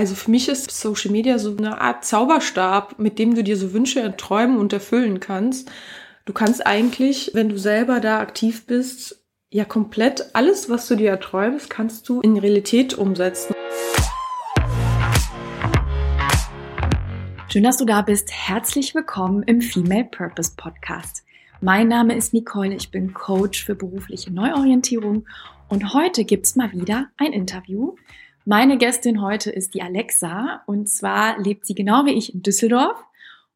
Also für mich ist Social Media so eine Art Zauberstab, mit dem du dir so Wünsche träumen und erfüllen kannst. Du kannst eigentlich, wenn du selber da aktiv bist, ja komplett alles, was du dir erträumst, kannst du in Realität umsetzen. Schön, dass du da bist. Herzlich willkommen im Female Purpose Podcast. Mein Name ist Nicole, ich bin Coach für berufliche Neuorientierung und heute gibt's mal wieder ein Interview meine Gästin heute ist die Alexa und zwar lebt sie genau wie ich in Düsseldorf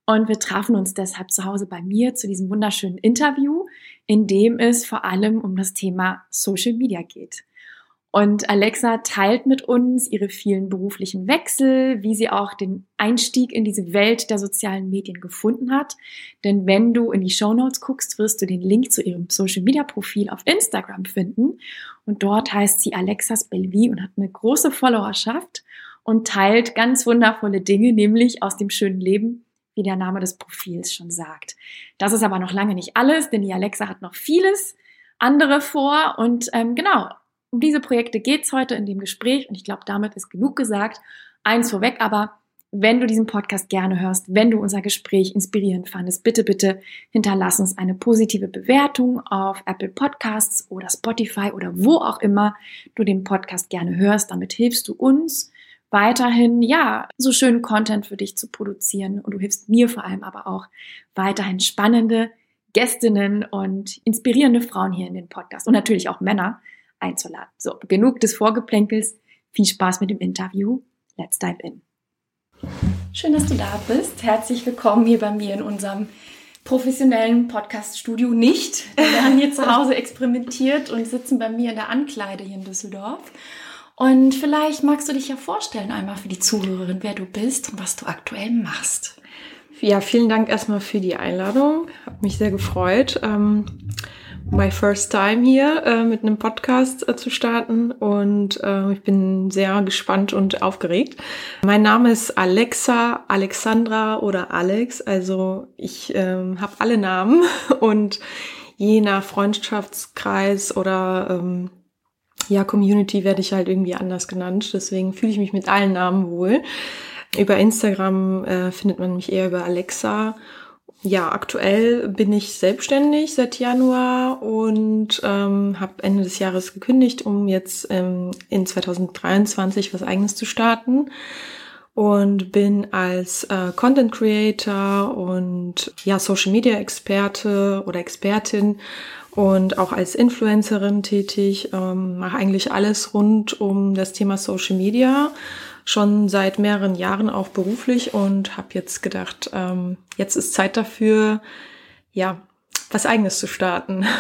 und wir trafen uns deshalb zu Hause bei mir zu diesem wunderschönen Interview, in dem es vor allem um das Thema Social Media geht. Und Alexa teilt mit uns ihre vielen beruflichen Wechsel, wie sie auch den Einstieg in diese Welt der sozialen Medien gefunden hat. Denn wenn du in die Show Notes guckst, wirst du den Link zu ihrem Social Media Profil auf Instagram finden. Und dort heißt sie Alexas Belvi und hat eine große Followerschaft und teilt ganz wundervolle Dinge, nämlich aus dem schönen Leben, wie der Name des Profils schon sagt. Das ist aber noch lange nicht alles, denn die Alexa hat noch vieles andere vor und ähm, genau, um diese Projekte geht's heute in dem Gespräch und ich glaube, damit ist genug gesagt. Eins vorweg, aber wenn du diesen Podcast gerne hörst, wenn du unser Gespräch inspirierend fandest, bitte, bitte hinterlass uns eine positive Bewertung auf Apple Podcasts oder Spotify oder wo auch immer du den Podcast gerne hörst. Damit hilfst du uns weiterhin, ja, so schönen Content für dich zu produzieren und du hilfst mir vor allem aber auch weiterhin spannende Gästinnen und inspirierende Frauen hier in den Podcast und natürlich auch Männer einzuladen. So, genug des Vorgeplänkels. Viel Spaß mit dem Interview. Let's dive in. Schön, dass du da bist. Herzlich willkommen hier bei mir in unserem professionellen Podcast-Studio nicht. Wir haben hier zu Hause experimentiert und sitzen bei mir in der Ankleide hier in Düsseldorf. Und vielleicht magst du dich ja vorstellen einmal für die Zuhörerin, wer du bist und was du aktuell machst. Ja, vielen Dank erstmal für die Einladung. Hat mich sehr gefreut. Ähm, my first time hier äh, mit einem Podcast äh, zu starten. Und äh, ich bin sehr gespannt und aufgeregt. Mein Name ist Alexa, Alexandra oder Alex, also ich ähm, habe alle Namen. Und je nach Freundschaftskreis oder ähm, ja, Community werde ich halt irgendwie anders genannt, deswegen fühle ich mich mit allen Namen wohl. Über Instagram äh, findet man mich eher über Alexa ja, aktuell bin ich selbstständig seit Januar und ähm, habe Ende des Jahres gekündigt, um jetzt ähm, in 2023 was eigenes zu starten. Und bin als äh, Content Creator und ja Social Media Experte oder Expertin und auch als Influencerin tätig, ähm, mache eigentlich alles rund um das Thema Social Media schon seit mehreren Jahren auch beruflich und habe jetzt gedacht, ähm, jetzt ist Zeit dafür, ja, was eigenes zu starten.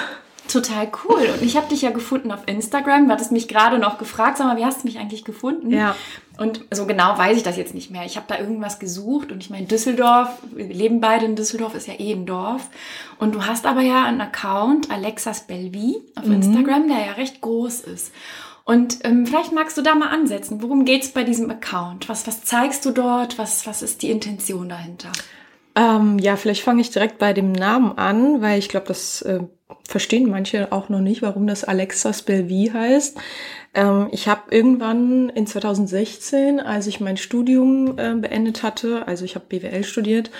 Total cool. Und ich habe dich ja gefunden auf Instagram. Du hattest mich gerade noch gefragt, sag mal, wie hast du mich eigentlich gefunden? Ja. Und so genau weiß ich das jetzt nicht mehr. Ich habe da irgendwas gesucht und ich meine, Düsseldorf, wir leben beide in Düsseldorf, ist ja eh ein Dorf. Und du hast aber ja einen Account, Alexas Belvi, auf mhm. Instagram, der ja recht groß ist. Und ähm, vielleicht magst du da mal ansetzen. Worum geht's bei diesem Account? Was, was zeigst du dort? Was, was ist die Intention dahinter? Ähm, ja, vielleicht fange ich direkt bei dem Namen an, weil ich glaube, das äh, verstehen manche auch noch nicht, warum das Alexas Belvi heißt. Ähm, ich habe irgendwann in 2016, als ich mein Studium äh, beendet hatte, also ich habe BWL studiert,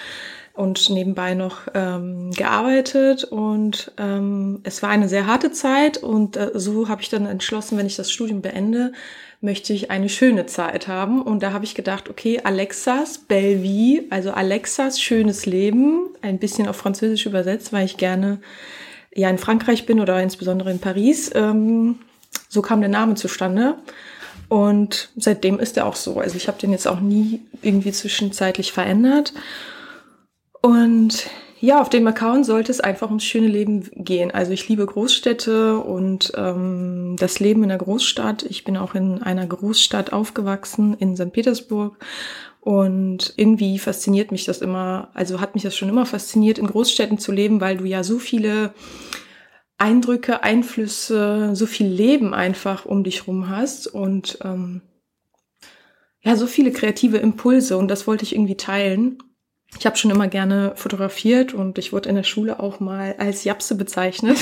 und nebenbei noch ähm, gearbeitet und ähm, es war eine sehr harte Zeit und äh, so habe ich dann entschlossen, wenn ich das Studium beende, möchte ich eine schöne Zeit haben und da habe ich gedacht, okay, Alexas Bellevue, also Alexas schönes Leben, ein bisschen auf Französisch übersetzt, weil ich gerne ja in Frankreich bin oder insbesondere in Paris. Ähm, so kam der Name zustande. Und seitdem ist er auch so. Also ich habe den jetzt auch nie irgendwie zwischenzeitlich verändert. Und ja, auf dem Account sollte es einfach ums schöne Leben gehen. Also ich liebe Großstädte und ähm, das Leben in der Großstadt. Ich bin auch in einer Großstadt aufgewachsen, in St. Petersburg. Und irgendwie fasziniert mich das immer, also hat mich das schon immer fasziniert, in Großstädten zu leben, weil du ja so viele Eindrücke, Einflüsse, so viel Leben einfach um dich rum hast und ähm, ja, so viele kreative Impulse und das wollte ich irgendwie teilen. Ich habe schon immer gerne fotografiert und ich wurde in der Schule auch mal als Japse bezeichnet,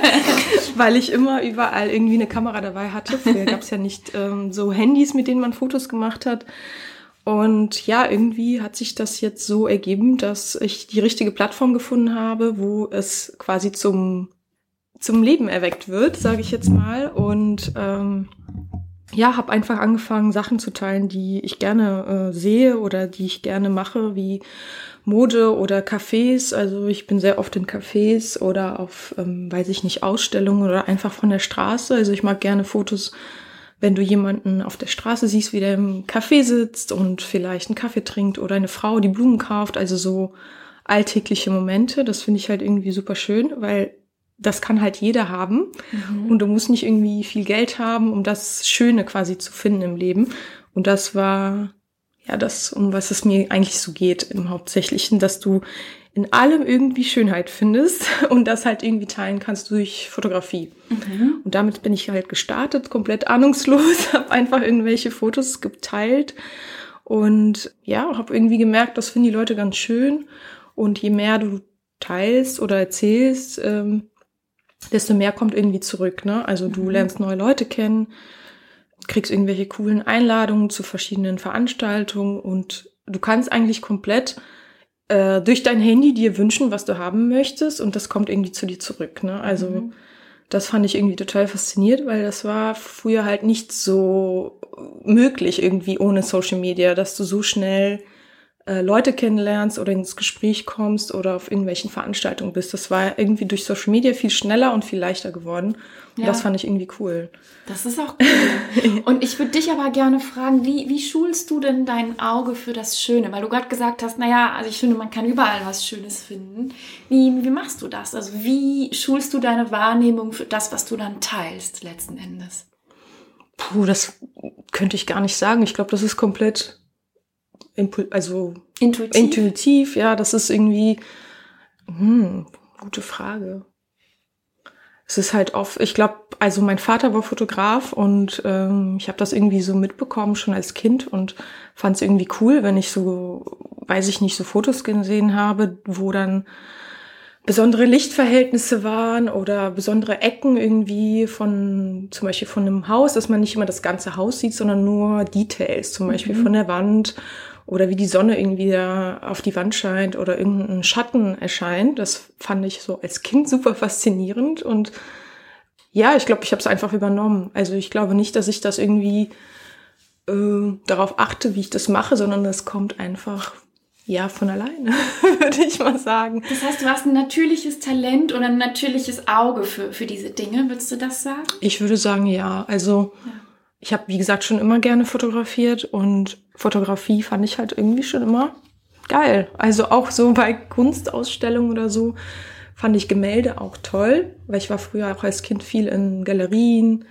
weil ich immer überall irgendwie eine Kamera dabei hatte. Früher gab es ja nicht ähm, so Handys, mit denen man Fotos gemacht hat. Und ja, irgendwie hat sich das jetzt so ergeben, dass ich die richtige Plattform gefunden habe, wo es quasi zum, zum Leben erweckt wird, sage ich jetzt mal. Und ähm, ja, habe einfach angefangen, Sachen zu teilen, die ich gerne äh, sehe oder die ich gerne mache, wie Mode oder Cafés. Also ich bin sehr oft in Cafés oder auf, ähm, weiß ich nicht, Ausstellungen oder einfach von der Straße. Also ich mag gerne Fotos, wenn du jemanden auf der Straße siehst, wie der im Café sitzt und vielleicht einen Kaffee trinkt oder eine Frau, die Blumen kauft. Also so alltägliche Momente. Das finde ich halt irgendwie super schön, weil das kann halt jeder haben. Mhm. Und du musst nicht irgendwie viel Geld haben, um das Schöne quasi zu finden im Leben. Und das war ja das, um was es mir eigentlich so geht im Hauptsächlichen, dass du in allem irgendwie Schönheit findest und das halt irgendwie teilen kannst durch Fotografie. Mhm. Und damit bin ich halt gestartet, komplett ahnungslos, habe einfach irgendwelche Fotos geteilt und ja, habe irgendwie gemerkt, das finden die Leute ganz schön. Und je mehr du teilst oder erzählst, ähm, desto mehr kommt irgendwie zurück. Ne? Also du mhm. lernst neue Leute kennen, kriegst irgendwelche coolen Einladungen zu verschiedenen Veranstaltungen und du kannst eigentlich komplett äh, durch dein Handy dir wünschen, was du haben möchtest und das kommt irgendwie zu dir zurück. Ne? Also mhm. das fand ich irgendwie total fasziniert, weil das war früher halt nicht so möglich irgendwie ohne Social Media, dass du so schnell äh, Leute kennenlernst oder ins Gespräch kommst oder auf irgendwelchen Veranstaltungen bist. Das war irgendwie durch Social Media viel schneller und viel leichter geworden. Und ja. das fand ich irgendwie cool. Das ist auch cool. und ich würde dich aber gerne fragen, wie, wie schulst du denn dein Auge für das Schöne? Weil du gerade gesagt hast, naja, also ich finde, man kann überall was Schönes finden. Wie, wie machst du das? Also wie schulst du deine Wahrnehmung für das, was du dann teilst letzten Endes? Puh, das könnte ich gar nicht sagen. Ich glaube, das ist komplett also intuitiv. intuitiv, ja, das ist irgendwie, hm, gute Frage. Es ist halt oft, ich glaube, also mein Vater war Fotograf und ähm, ich habe das irgendwie so mitbekommen schon als Kind und fand es irgendwie cool, wenn ich so, weiß ich nicht, so Fotos gesehen habe, wo dann besondere Lichtverhältnisse waren oder besondere Ecken irgendwie von, zum Beispiel von einem Haus, dass man nicht immer das ganze Haus sieht, sondern nur Details, zum Beispiel mhm. von der Wand oder wie die Sonne irgendwie da auf die Wand scheint oder irgendein Schatten erscheint. Das fand ich so als Kind super faszinierend und ja, ich glaube, ich habe es einfach übernommen. Also ich glaube nicht, dass ich das irgendwie äh, darauf achte, wie ich das mache, sondern das kommt einfach ja von alleine, würde ich mal sagen. Das heißt, du hast ein natürliches Talent oder ein natürliches Auge für, für diese Dinge, würdest du das sagen? Ich würde sagen, ja. Also ja ich habe, wie gesagt, schon immer gerne fotografiert und Fotografie fand ich halt irgendwie schon immer geil. Also auch so bei Kunstausstellungen oder so fand ich Gemälde auch toll, weil ich war früher auch als Kind viel in Galerien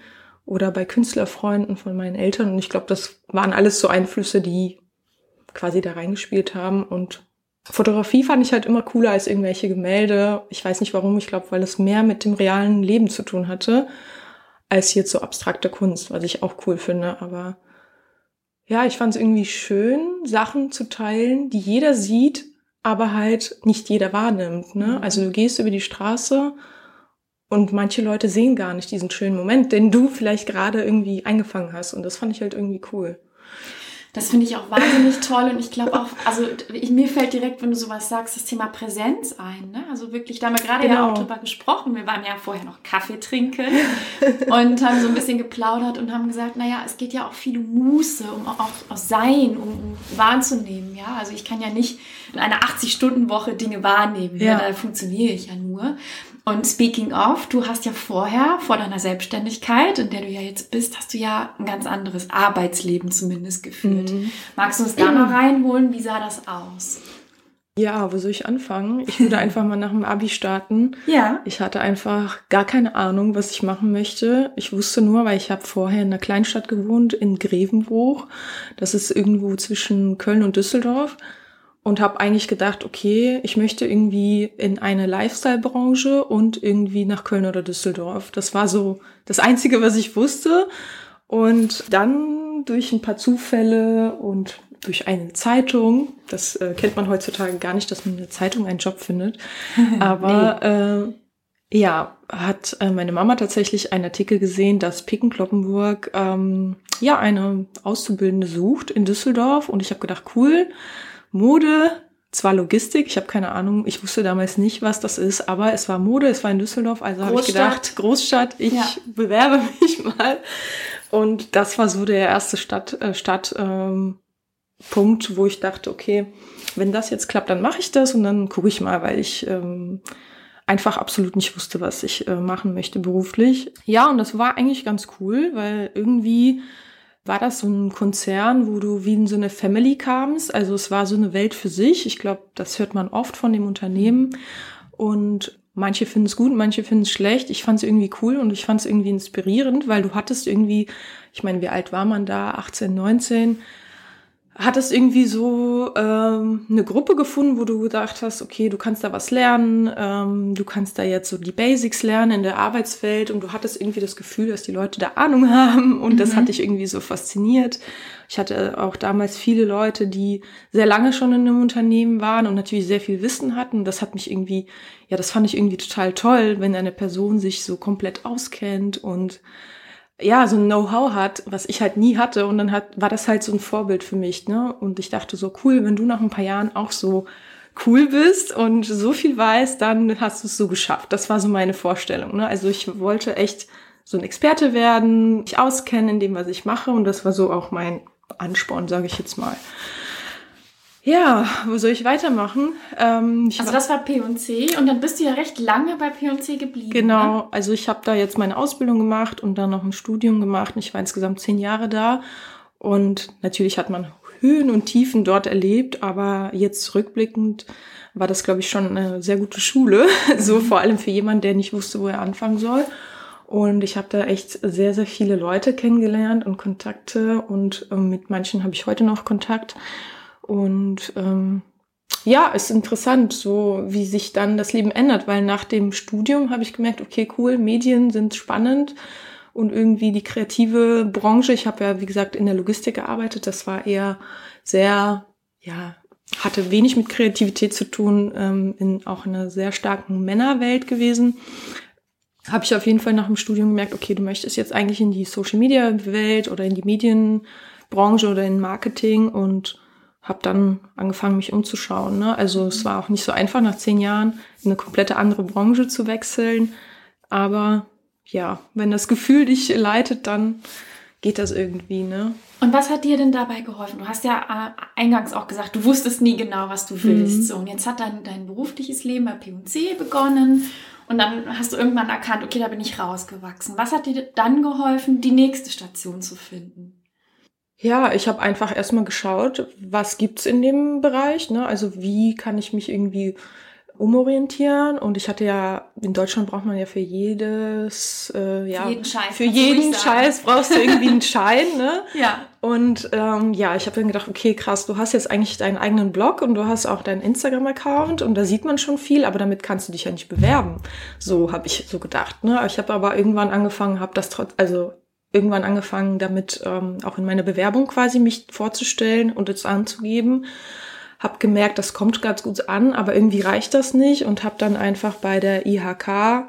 oder bei Künstlerfreunden von meinen Eltern und ich glaube, das waren alles so Einflüsse, die quasi da reingespielt haben und Fotografie fand ich halt immer cooler als irgendwelche Gemälde. Ich weiß nicht warum, ich glaube, weil es mehr mit dem realen Leben zu tun hatte als jetzt so abstrakte Kunst, was ich auch cool finde. Aber ja, ich fand es irgendwie schön, Sachen zu teilen, die jeder sieht, aber halt nicht jeder wahrnimmt. Ne? Mhm. Also du gehst über die Straße und manche Leute sehen gar nicht diesen schönen Moment, den du vielleicht gerade irgendwie eingefangen hast. Und das fand ich halt irgendwie cool. Das finde ich auch wahnsinnig toll und ich glaube auch, also ich, mir fällt direkt, wenn du sowas sagst, das Thema Präsenz ein. Ne? Also wirklich, da haben wir gerade genau. ja auch drüber gesprochen. Wir waren ja vorher noch Kaffee trinken und haben so ein bisschen geplaudert und haben gesagt, naja, es geht ja auch viel um Muße, um auch, auch Sein, um, um wahrzunehmen. Ja, also ich kann ja nicht in einer 80-Stunden-Woche Dinge wahrnehmen. Ja. ja. Da funktioniere ich ja nur. Und speaking of, du hast ja vorher, vor deiner Selbstständigkeit, in der du ja jetzt bist, hast du ja ein ganz anderes Arbeitsleben zumindest geführt. Mhm. Magst du uns da mal reinholen? Wie sah das aus? Ja, wo soll ich anfangen? Ich würde einfach mal nach dem Abi starten. Ja. Ich hatte einfach gar keine Ahnung, was ich machen möchte. Ich wusste nur, weil ich habe vorher in einer Kleinstadt gewohnt, in Grevenbruch. Das ist irgendwo zwischen Köln und Düsseldorf und habe eigentlich gedacht, okay, ich möchte irgendwie in eine Lifestyle-Branche und irgendwie nach Köln oder Düsseldorf. Das war so das Einzige, was ich wusste. Und dann durch ein paar Zufälle und durch eine Zeitung, das äh, kennt man heutzutage gar nicht, dass man in der Zeitung einen Job findet, aber nee. äh, ja, hat äh, meine Mama tatsächlich einen Artikel gesehen, dass Picken-Kloppenburg ähm, ja eine Auszubildende sucht in Düsseldorf und ich habe gedacht, cool, Mode, zwar Logistik, ich habe keine Ahnung, ich wusste damals nicht, was das ist, aber es war Mode, es war in Düsseldorf, also habe ich gedacht, Großstadt, ich ja. bewerbe mich mal. Und das war so der erste Stadt, äh, Stadt ähm, Punkt, wo ich dachte, okay, wenn das jetzt klappt, dann mache ich das und dann gucke ich mal, weil ich ähm, einfach absolut nicht wusste, was ich äh, machen möchte beruflich. Ja, und das war eigentlich ganz cool, weil irgendwie war das so ein Konzern, wo du wie in so eine Family kamst. Also es war so eine Welt für sich. Ich glaube, das hört man oft von dem Unternehmen. Und manche finden es gut, manche finden es schlecht. Ich fand es irgendwie cool und ich fand es irgendwie inspirierend, weil du hattest irgendwie, ich meine, wie alt war man da? 18, 19 hattest irgendwie so ähm, eine Gruppe gefunden, wo du gedacht hast, okay, du kannst da was lernen, ähm, du kannst da jetzt so die Basics lernen in der Arbeitswelt und du hattest irgendwie das Gefühl, dass die Leute da Ahnung haben und mhm. das hat dich irgendwie so fasziniert. Ich hatte auch damals viele Leute, die sehr lange schon in einem Unternehmen waren und natürlich sehr viel Wissen hatten. Das hat mich irgendwie, ja, das fand ich irgendwie total toll, wenn eine Person sich so komplett auskennt und ja, so ein Know-how hat, was ich halt nie hatte. Und dann hat, war das halt so ein Vorbild für mich, ne? Und ich dachte so, cool, wenn du nach ein paar Jahren auch so cool bist und so viel weißt, dann hast du es so geschafft. Das war so meine Vorstellung, ne? Also ich wollte echt so ein Experte werden, mich auskennen in dem, was ich mache. Und das war so auch mein Ansporn, sage ich jetzt mal. Ja, wo soll ich weitermachen? Ähm, ich also das war P&C und dann bist du ja recht lange bei P&C geblieben. Genau, ne? also ich habe da jetzt meine Ausbildung gemacht und dann noch ein Studium gemacht. Ich war insgesamt zehn Jahre da und natürlich hat man Höhen und Tiefen dort erlebt, aber jetzt rückblickend war das, glaube ich, schon eine sehr gute Schule, so mhm. vor allem für jemanden, der nicht wusste, wo er anfangen soll. Und ich habe da echt sehr, sehr viele Leute kennengelernt und Kontakte und ähm, mit manchen habe ich heute noch Kontakt. Und ähm, ja, ist interessant, so wie sich dann das Leben ändert, weil nach dem Studium habe ich gemerkt, okay, cool, Medien sind spannend und irgendwie die kreative Branche. Ich habe ja, wie gesagt, in der Logistik gearbeitet. Das war eher sehr, ja, hatte wenig mit Kreativität zu tun, ähm, in auch einer sehr starken Männerwelt gewesen. Habe ich auf jeden Fall nach dem Studium gemerkt, okay, du möchtest jetzt eigentlich in die Social Media Welt oder in die Medienbranche oder in Marketing und habe dann angefangen, mich umzuschauen. Ne? Also es war auch nicht so einfach, nach zehn Jahren in eine komplette andere Branche zu wechseln. Aber ja, wenn das Gefühl dich leitet, dann geht das irgendwie. Ne? Und was hat dir denn dabei geholfen? Du hast ja äh, eingangs auch gesagt, du wusstest nie genau, was du willst. Mhm. So, und jetzt hat dein, dein berufliches Leben bei P&C begonnen. Und dann hast du irgendwann erkannt, okay, da bin ich rausgewachsen. Was hat dir dann geholfen, die nächste Station zu finden? Ja, ich habe einfach erstmal geschaut, was gibt's in dem Bereich, ne? Also wie kann ich mich irgendwie umorientieren? Und ich hatte ja in Deutschland braucht man ja für jedes äh, ja für jeden Scheiß, für jeden Scheiß brauchst du irgendwie einen Schein ne? Ja. Und ähm, ja ich habe dann gedacht okay krass du hast jetzt eigentlich deinen eigenen Blog und du hast auch deinen Instagram Account und da sieht man schon viel aber damit kannst du dich ja nicht bewerben. So habe ich so gedacht ne? Ich habe aber irgendwann angefangen habe das trotz also irgendwann angefangen, damit ähm, auch in meiner Bewerbung quasi mich vorzustellen und es anzugeben. Hab gemerkt, das kommt ganz gut an, aber irgendwie reicht das nicht und habe dann einfach bei der IHK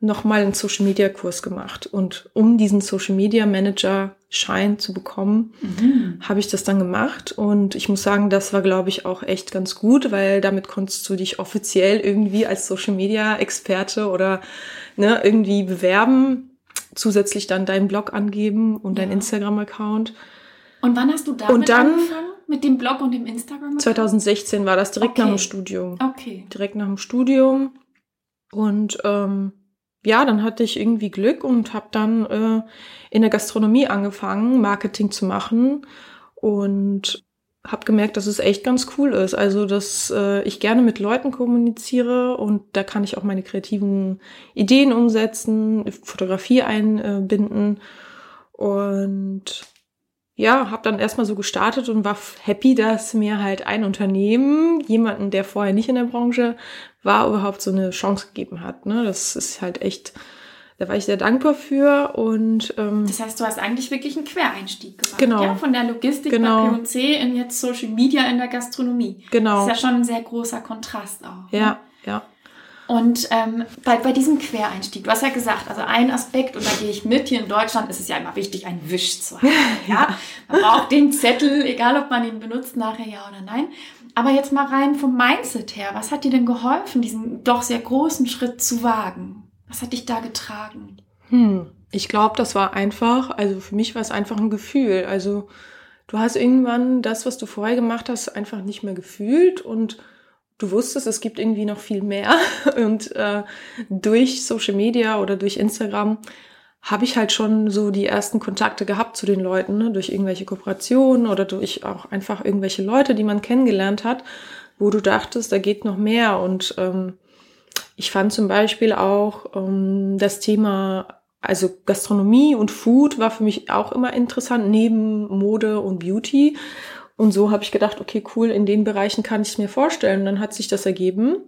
nochmal einen Social Media Kurs gemacht. Und um diesen Social Media Manager Schein zu bekommen, mhm. habe ich das dann gemacht. Und ich muss sagen, das war, glaube ich, auch echt ganz gut, weil damit konntest du dich offiziell irgendwie als Social Media Experte oder ne, irgendwie bewerben zusätzlich dann deinen Blog angeben und ja. dein Instagram-Account. Und wann hast du damit und dann, angefangen? Mit dem Blog und dem Instagram? -Account? 2016 war das direkt okay. nach dem Studium. Okay. Direkt nach dem Studium. Und ähm, ja, dann hatte ich irgendwie Glück und habe dann äh, in der Gastronomie angefangen, Marketing zu machen. Und habe gemerkt, dass es echt ganz cool ist. Also, dass äh, ich gerne mit Leuten kommuniziere und da kann ich auch meine kreativen Ideen umsetzen, Fotografie einbinden und ja, habe dann erstmal so gestartet und war happy, dass mir halt ein Unternehmen, jemanden, der vorher nicht in der Branche war, überhaupt so eine Chance gegeben hat. Ne? Das ist halt echt da war ich sehr dankbar für und ähm, das heißt, du hast eigentlich wirklich einen Quereinstieg gemacht, genau. ja? von der Logistik genau. bei P&C in jetzt Social Media in der Gastronomie. Genau. Das ist ja schon ein sehr großer Kontrast auch. Ja, ne? ja. Und ähm, bei, bei diesem Quereinstieg, du hast ja gesagt, also ein Aspekt, und da gehe ich mit, hier in Deutschland ist es ja immer wichtig, einen Wisch zu haben. Ja? Man braucht den Zettel, egal ob man ihn benutzt, nachher ja oder nein. Aber jetzt mal rein vom Mindset her, was hat dir denn geholfen, diesen doch sehr großen Schritt zu wagen? Was hat dich da getragen? Hm. Ich glaube, das war einfach, also für mich war es einfach ein Gefühl. Also du hast irgendwann das, was du vorher gemacht hast, einfach nicht mehr gefühlt und du wusstest, es gibt irgendwie noch viel mehr. Und äh, durch Social Media oder durch Instagram habe ich halt schon so die ersten Kontakte gehabt zu den Leuten, ne? durch irgendwelche Kooperationen oder durch auch einfach irgendwelche Leute, die man kennengelernt hat, wo du dachtest, da geht noch mehr. Und ähm, ich fand zum Beispiel auch ähm, das Thema, also Gastronomie und Food war für mich auch immer interessant, neben Mode und Beauty. Und so habe ich gedacht, okay, cool, in den Bereichen kann ich es mir vorstellen. Und dann hat sich das ergeben.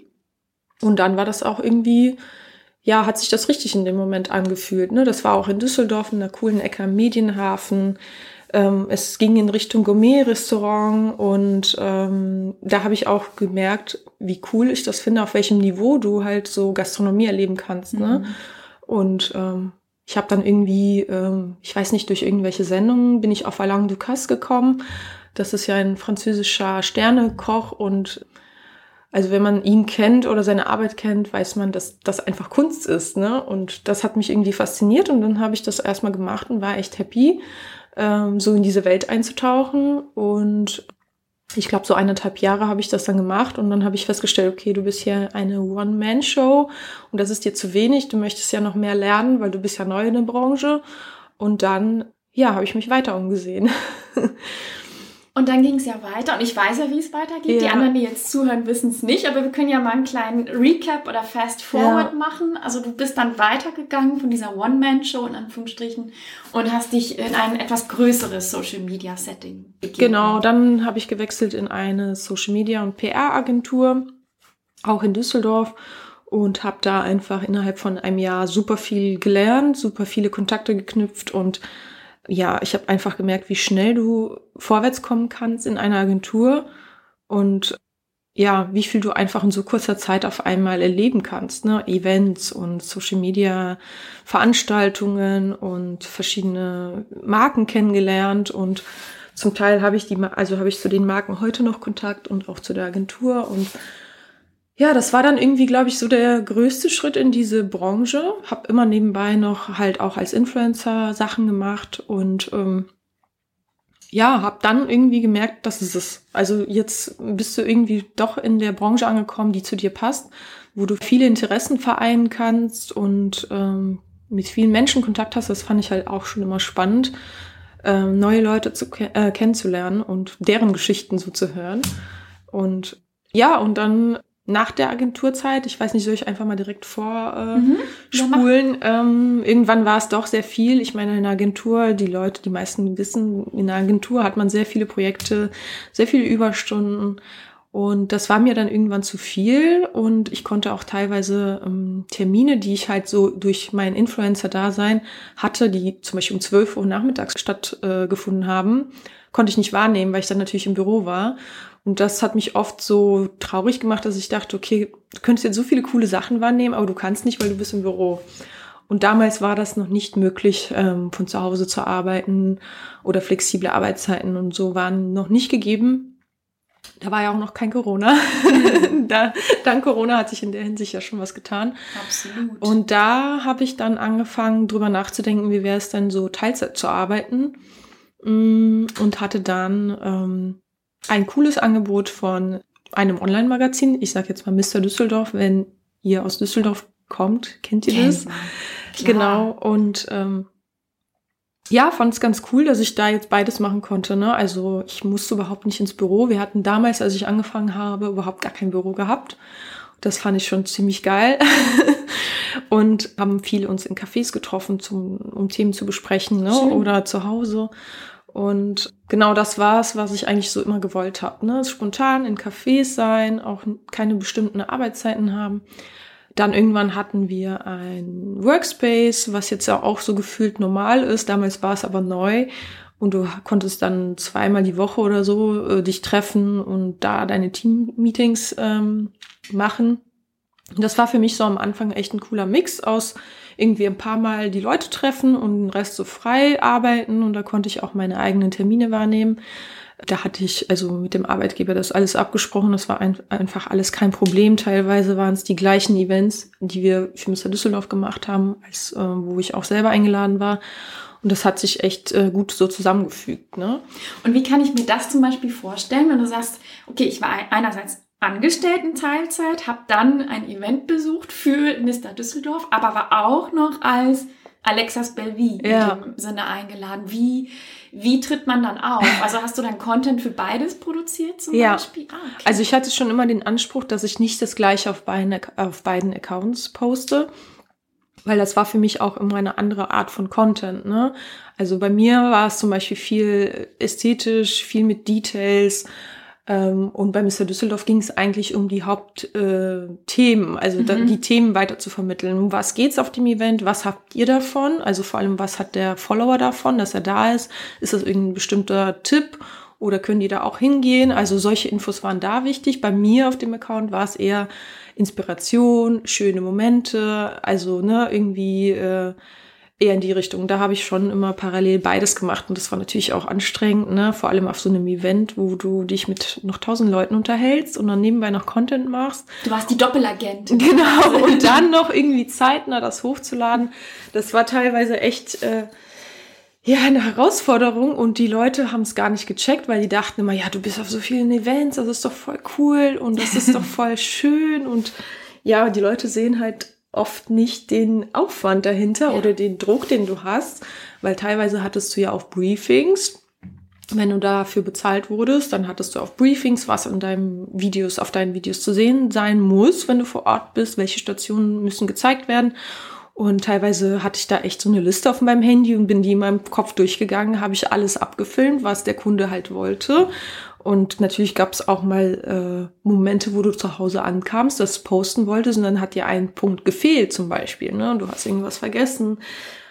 Und dann war das auch irgendwie, ja, hat sich das richtig in dem Moment angefühlt. Ne? Das war auch in Düsseldorf in einer coolen Ecke am Medienhafen. Ähm, es ging in Richtung Gourmet-Restaurant und ähm, da habe ich auch gemerkt, wie cool ich das finde, auf welchem Niveau du halt so Gastronomie erleben kannst. Ne? Mhm. Und ähm, ich habe dann irgendwie, ähm, ich weiß nicht, durch irgendwelche Sendungen bin ich auf Alain Ducasse gekommen das ist ja ein französischer Sternekoch und also wenn man ihn kennt oder seine Arbeit kennt, weiß man, dass das einfach Kunst ist. Ne? Und das hat mich irgendwie fasziniert und dann habe ich das erstmal gemacht und war echt happy, ähm, so in diese Welt einzutauchen. Und ich glaube, so eineinhalb Jahre habe ich das dann gemacht und dann habe ich festgestellt, okay, du bist hier eine One-Man-Show und das ist dir zu wenig, du möchtest ja noch mehr lernen, weil du bist ja neu in der Branche. Und dann, ja, habe ich mich weiter umgesehen. Und dann ging es ja weiter und ich weiß ja, wie es weitergeht. Ja. Die anderen, die jetzt zuhören, wissen es nicht, aber wir können ja mal einen kleinen Recap oder Fast Forward Ja. machen. Also du bist dann weitergegangen von dieser One-Man-Show in Anführungsstrichen und hast dich in ein etwas größeres Social-Media-Setting begeben. Genau, dann habe ich gewechselt in eine Social Media und PR-Agentur, auch in Düsseldorf und habe da einfach innerhalb von einem Jahr super viel gelernt, super viele Kontakte geknüpft und ja, ich habe einfach gemerkt, wie schnell du vorwärts kommen kannst in einer Agentur und ja, wie viel du einfach in so kurzer Zeit auf einmal erleben kannst, ne? Events und Social Media Veranstaltungen und verschiedene Marken kennengelernt und zum Teil habe ich die, also habe ich zu den Marken heute noch Kontakt und auch zu der Agentur und ja, das war dann irgendwie, glaube ich, so der größte Schritt in diese Branche. Hab immer nebenbei noch halt auch als Influencer Sachen gemacht und ähm, ja, hab dann irgendwie gemerkt, dass es ist. Also jetzt bist du irgendwie doch in der Branche angekommen, die zu dir passt, wo du viele Interessen vereinen kannst und ähm, mit vielen Menschen Kontakt hast. Das fand ich halt auch schon immer spannend, ähm, neue Leute zu äh, kennenzulernen und deren Geschichten so zu hören. Und ja, und dann nach der Agenturzeit, ich weiß nicht, soll ich einfach mal direkt vor äh, Mhm. Ja, ähm, irgendwann war es doch sehr viel. Ich meine, in der Agentur, die Leute, die meisten wissen, in der Agentur hat man sehr viele Projekte, sehr viele Überstunden. Und das war mir dann irgendwann zu viel und ich konnte auch teilweise ähm, Termine, die ich halt so durch mein Influencer-Dasein hatte, die zum Beispiel um 12 Uhr nachmittags stattgefunden äh, haben, konnte ich nicht wahrnehmen, weil ich dann natürlich im Büro war. Und das hat mich oft so traurig gemacht, dass ich dachte, okay, du könntest jetzt so viele coole Sachen wahrnehmen, aber du kannst nicht, weil du bist im Büro. Und damals war das noch nicht möglich, ähm, von zu Hause zu arbeiten oder flexible Arbeitszeiten und so waren noch nicht gegeben. Da war ja auch noch kein Corona. da, dank Corona hat sich in der Hinsicht ja schon was getan. Absolut. Und da habe ich dann angefangen, drüber nachzudenken, wie wäre es denn so Teilzeit zu arbeiten. Mm, Und hatte dann ähm, ein cooles Angebot von einem Online-Magazin. Ich sage jetzt mal Mr. Düsseldorf, wenn ihr aus Düsseldorf kommt, kennt ihr das? Klar. Genau. Und ähm, ja, fand es ganz cool, dass ich da jetzt beides machen konnte. Ne? Also ich musste überhaupt nicht ins Büro. Wir hatten damals, als ich angefangen habe, überhaupt gar kein Büro gehabt. Das fand ich schon ziemlich geil. und haben viele uns in Cafés getroffen, zum, um Themen zu besprechen ne? Schön. oder zu Hause. Und genau das war es, was ich eigentlich so immer gewollt habe. Ne? Spontan in Cafés sein, auch keine bestimmten Arbeitszeiten haben. Dann irgendwann hatten wir ein Workspace, was jetzt ja auch so gefühlt normal ist. Damals war es aber neu. Und du konntest dann zweimal die Woche oder so äh, dich treffen und da deine Team-Meetings ähm, machen. Das war für mich so am Anfang echt ein cooler Mix aus irgendwie ein paar Mal die Leute treffen und den Rest so frei arbeiten. Und da konnte ich auch meine eigenen Termine wahrnehmen. Da hatte ich also mit dem Arbeitgeber das alles abgesprochen. Das war ein, einfach alles kein Problem. Teilweise waren es die gleichen Events, die wir für Mr. Düsseldorf gemacht haben, als äh, wo ich auch selber eingeladen war. Und das hat sich echt äh, gut so zusammengefügt. Ne? Und wie kann ich mir das zum Beispiel vorstellen, wenn du sagst, okay, ich war einerseits angestellt in Teilzeit, habe dann ein Event besucht für Mr. Düsseldorf, aber war auch noch als Alexas Belvi ja. in dem Sinne eingeladen. Wie, wie tritt man dann auf? Also hast du dann Content für beides produziert zum ja. Beispiel? Ah, okay. Also ich hatte schon immer den Anspruch, dass ich nicht das gleiche auf beiden, auf beiden Accounts poste. Weil das war für mich auch immer eine andere Art von Content. Ne? Also bei mir war es zum Beispiel viel ästhetisch, viel mit Details, und bei Mr. Düsseldorf ging es eigentlich um die Hauptthemen, äh, also mhm. die Themen weiter zu vermitteln. Um was geht's auf dem Event? Was habt ihr davon? Also vor allem, was hat der Follower davon, dass er da ist? Ist das irgendein bestimmter Tipp? Oder können die da auch hingehen? Also solche Infos waren da wichtig. Bei mir auf dem Account war es eher Inspiration, schöne Momente, also ne, irgendwie äh, eher in die Richtung. Da habe ich schon immer parallel beides gemacht und das war natürlich auch anstrengend, ne? Vor allem auf so einem Event, wo du dich mit noch tausend Leuten unterhältst und dann nebenbei noch Content machst. Du warst die Doppelagentin. Genau. Und dann noch irgendwie zeitnah das hochzuladen. Das war teilweise echt äh, ja eine Herausforderung und die Leute haben es gar nicht gecheckt, weil die dachten immer, ja, du bist auf so vielen Events, das ist doch voll cool und das ist doch voll schön und ja, die Leute sehen halt oft nicht den Aufwand dahinter ja. oder den Druck, den du hast, weil teilweise hattest du ja auch Briefings. Wenn du dafür bezahlt wurdest, dann hattest du auch Briefings, was in deinen Videos, auf deinen Videos zu sehen sein muss, wenn du vor Ort bist, welche Stationen müssen gezeigt werden. Und teilweise hatte ich da echt so eine Liste auf meinem Handy und bin die in meinem Kopf durchgegangen, habe ich alles abgefilmt, was der Kunde halt wollte. Und natürlich gab es auch mal äh, Momente, wo du zu Hause ankamst, das posten wolltest und dann hat dir ein Punkt gefehlt zum Beispiel. Ne? Du hast irgendwas vergessen,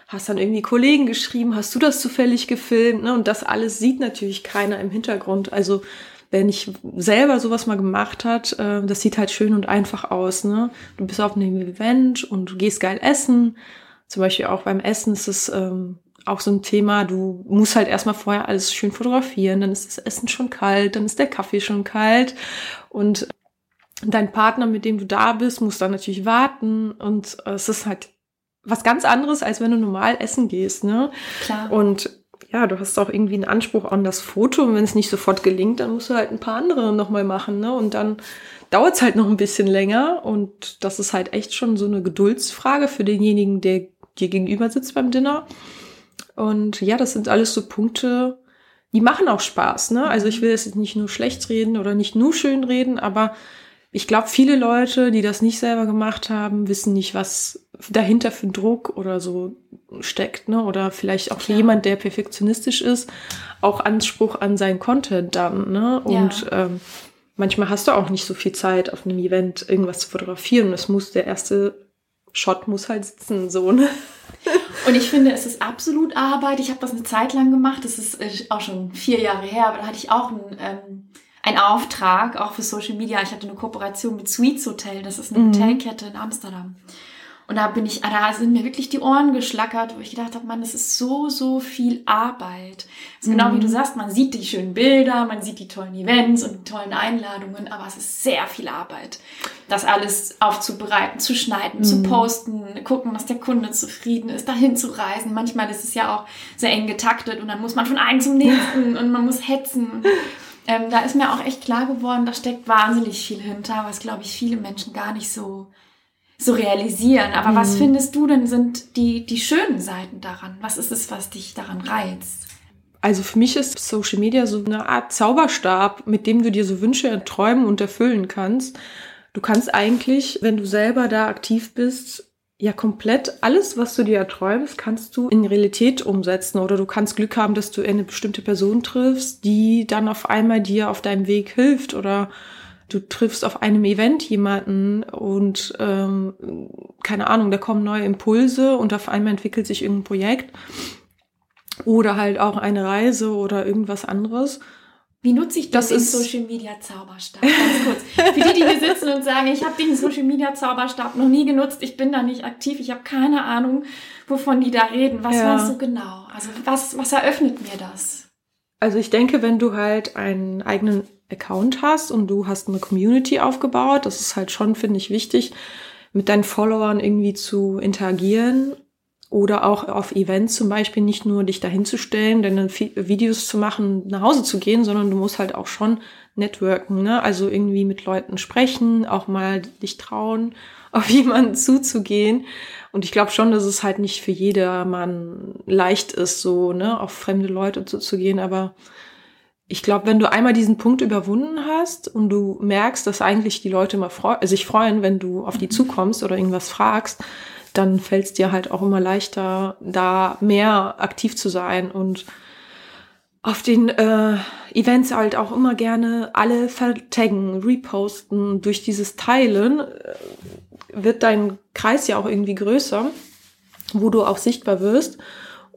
hast dann irgendwie Kollegen geschrieben, hast du das zufällig gefilmt? Ne? Und das alles sieht natürlich keiner im Hintergrund. Also wenn ich selber sowas mal gemacht hat, äh, das sieht halt schön und einfach aus. Ne? Du bist auf einem Event und du gehst geil essen. Zum Beispiel auch beim Essen ist es ähm, auch so ein Thema, du musst halt erstmal vorher alles schön fotografieren, dann ist das Essen schon kalt, dann ist der Kaffee schon kalt und dein Partner, mit dem du da bist, muss dann natürlich warten und es ist halt was ganz anderes, als wenn du normal essen gehst, ne? Klar. Und ja, du hast auch irgendwie einen Anspruch an das Foto und wenn es nicht sofort gelingt, dann musst du halt ein paar andere nochmal machen, ne? Und dann dauert es halt noch ein bisschen länger und das ist halt echt schon so eine Geduldsfrage für denjenigen, der dir gegenüber sitzt beim Dinner. Und ja, das sind alles so Punkte, die machen auch Spaß. Ne? Also ich will es nicht nur schlecht reden oder nicht nur schön reden, aber ich glaube, viele Leute, die das nicht selber gemacht haben, wissen nicht, was dahinter für Druck oder so steckt, ne? Oder vielleicht auch Klar. jemand, der perfektionistisch ist, auch Anspruch an sein Content dann, ne? Und ja. ähm, manchmal hast du auch nicht so viel Zeit, auf einem Event irgendwas zu fotografieren. Es muss der erste Shot muss halt sitzen, so, ne? Und ich finde, es ist absolut Arbeit. Ich habe das eine Zeit lang gemacht. Das ist äh, auch schon vier Jahre her, aber da hatte ich auch einen, ähm, einen Auftrag, auch für Social Media. Ich hatte eine Kooperation mit Sweets Hotel. Das ist eine mhm. Hotelkette in Amsterdam. Und da bin ich, da sind mir wirklich die Ohren geschlackert, wo ich gedacht habe, Mann, das ist so, so viel Arbeit. Also mhm. genau wie du sagst, man sieht die schönen Bilder, man sieht die tollen Events und die tollen Einladungen, aber es ist sehr viel Arbeit, das alles aufzubereiten, zu schneiden, mhm. zu posten, gucken, dass der Kunde zufrieden ist, dahin zu reisen. Manchmal ist es ja auch sehr eng getaktet und dann muss man von einem zum nächsten und man muss hetzen. ähm, da ist mir auch echt klar geworden, da steckt wahnsinnig viel hinter, was, glaube ich, viele Menschen gar nicht so so realisieren. Aber mhm. was findest du denn sind die, die schönen Seiten daran? Was ist es, was dich daran reizt? Also für mich ist Social Media so eine Art Zauberstab, mit dem du dir so Wünsche träumen und erfüllen kannst. Du kannst eigentlich, wenn du selber da aktiv bist, ja komplett alles, was du dir erträumst, kannst du in Realität umsetzen. Oder du kannst Glück haben, dass du eine bestimmte Person triffst, die dann auf einmal dir auf deinem Weg hilft oder du triffst auf einem Event jemanden und ähm, keine Ahnung, da kommen neue Impulse und auf einmal entwickelt sich irgendein Projekt oder halt auch eine Reise oder irgendwas anderes. Wie nutze ich das den Social Media Zauberstab? Ganz kurz. Für die, die hier sitzen und sagen, ich habe den Social Media Zauberstab noch nie genutzt, ich bin da nicht aktiv, ich habe keine Ahnung, wovon die da reden. Was ja. meinst du genau? Also was, was eröffnet mir das? Also ich denke, wenn du halt einen eigenen Account hast und du hast eine Community aufgebaut, das ist halt schon, finde ich, wichtig, mit deinen Followern irgendwie zu interagieren oder auch auf Events zum Beispiel nicht nur dich dahinzustellen, deine Videos zu machen, nach Hause zu gehen, sondern du musst halt auch schon networken, ne? Also irgendwie mit Leuten sprechen, auch mal dich trauen, auf jemanden zuzugehen. Und ich glaube schon, dass es halt nicht für jedermann leicht ist, so, ne, auf fremde Leute zuzugehen, aber ich glaube, wenn du einmal diesen Punkt überwunden hast und du merkst, dass eigentlich die Leute immer freu sich freuen, wenn du auf die mhm. zukommst oder irgendwas fragst, dann fällt es dir halt auch immer leichter, da mehr aktiv zu sein und auf den äh, Events halt auch immer gerne alle vertaggen, reposten. Durch dieses Teilen äh, wird dein Kreis ja auch irgendwie größer, wo du auch sichtbar wirst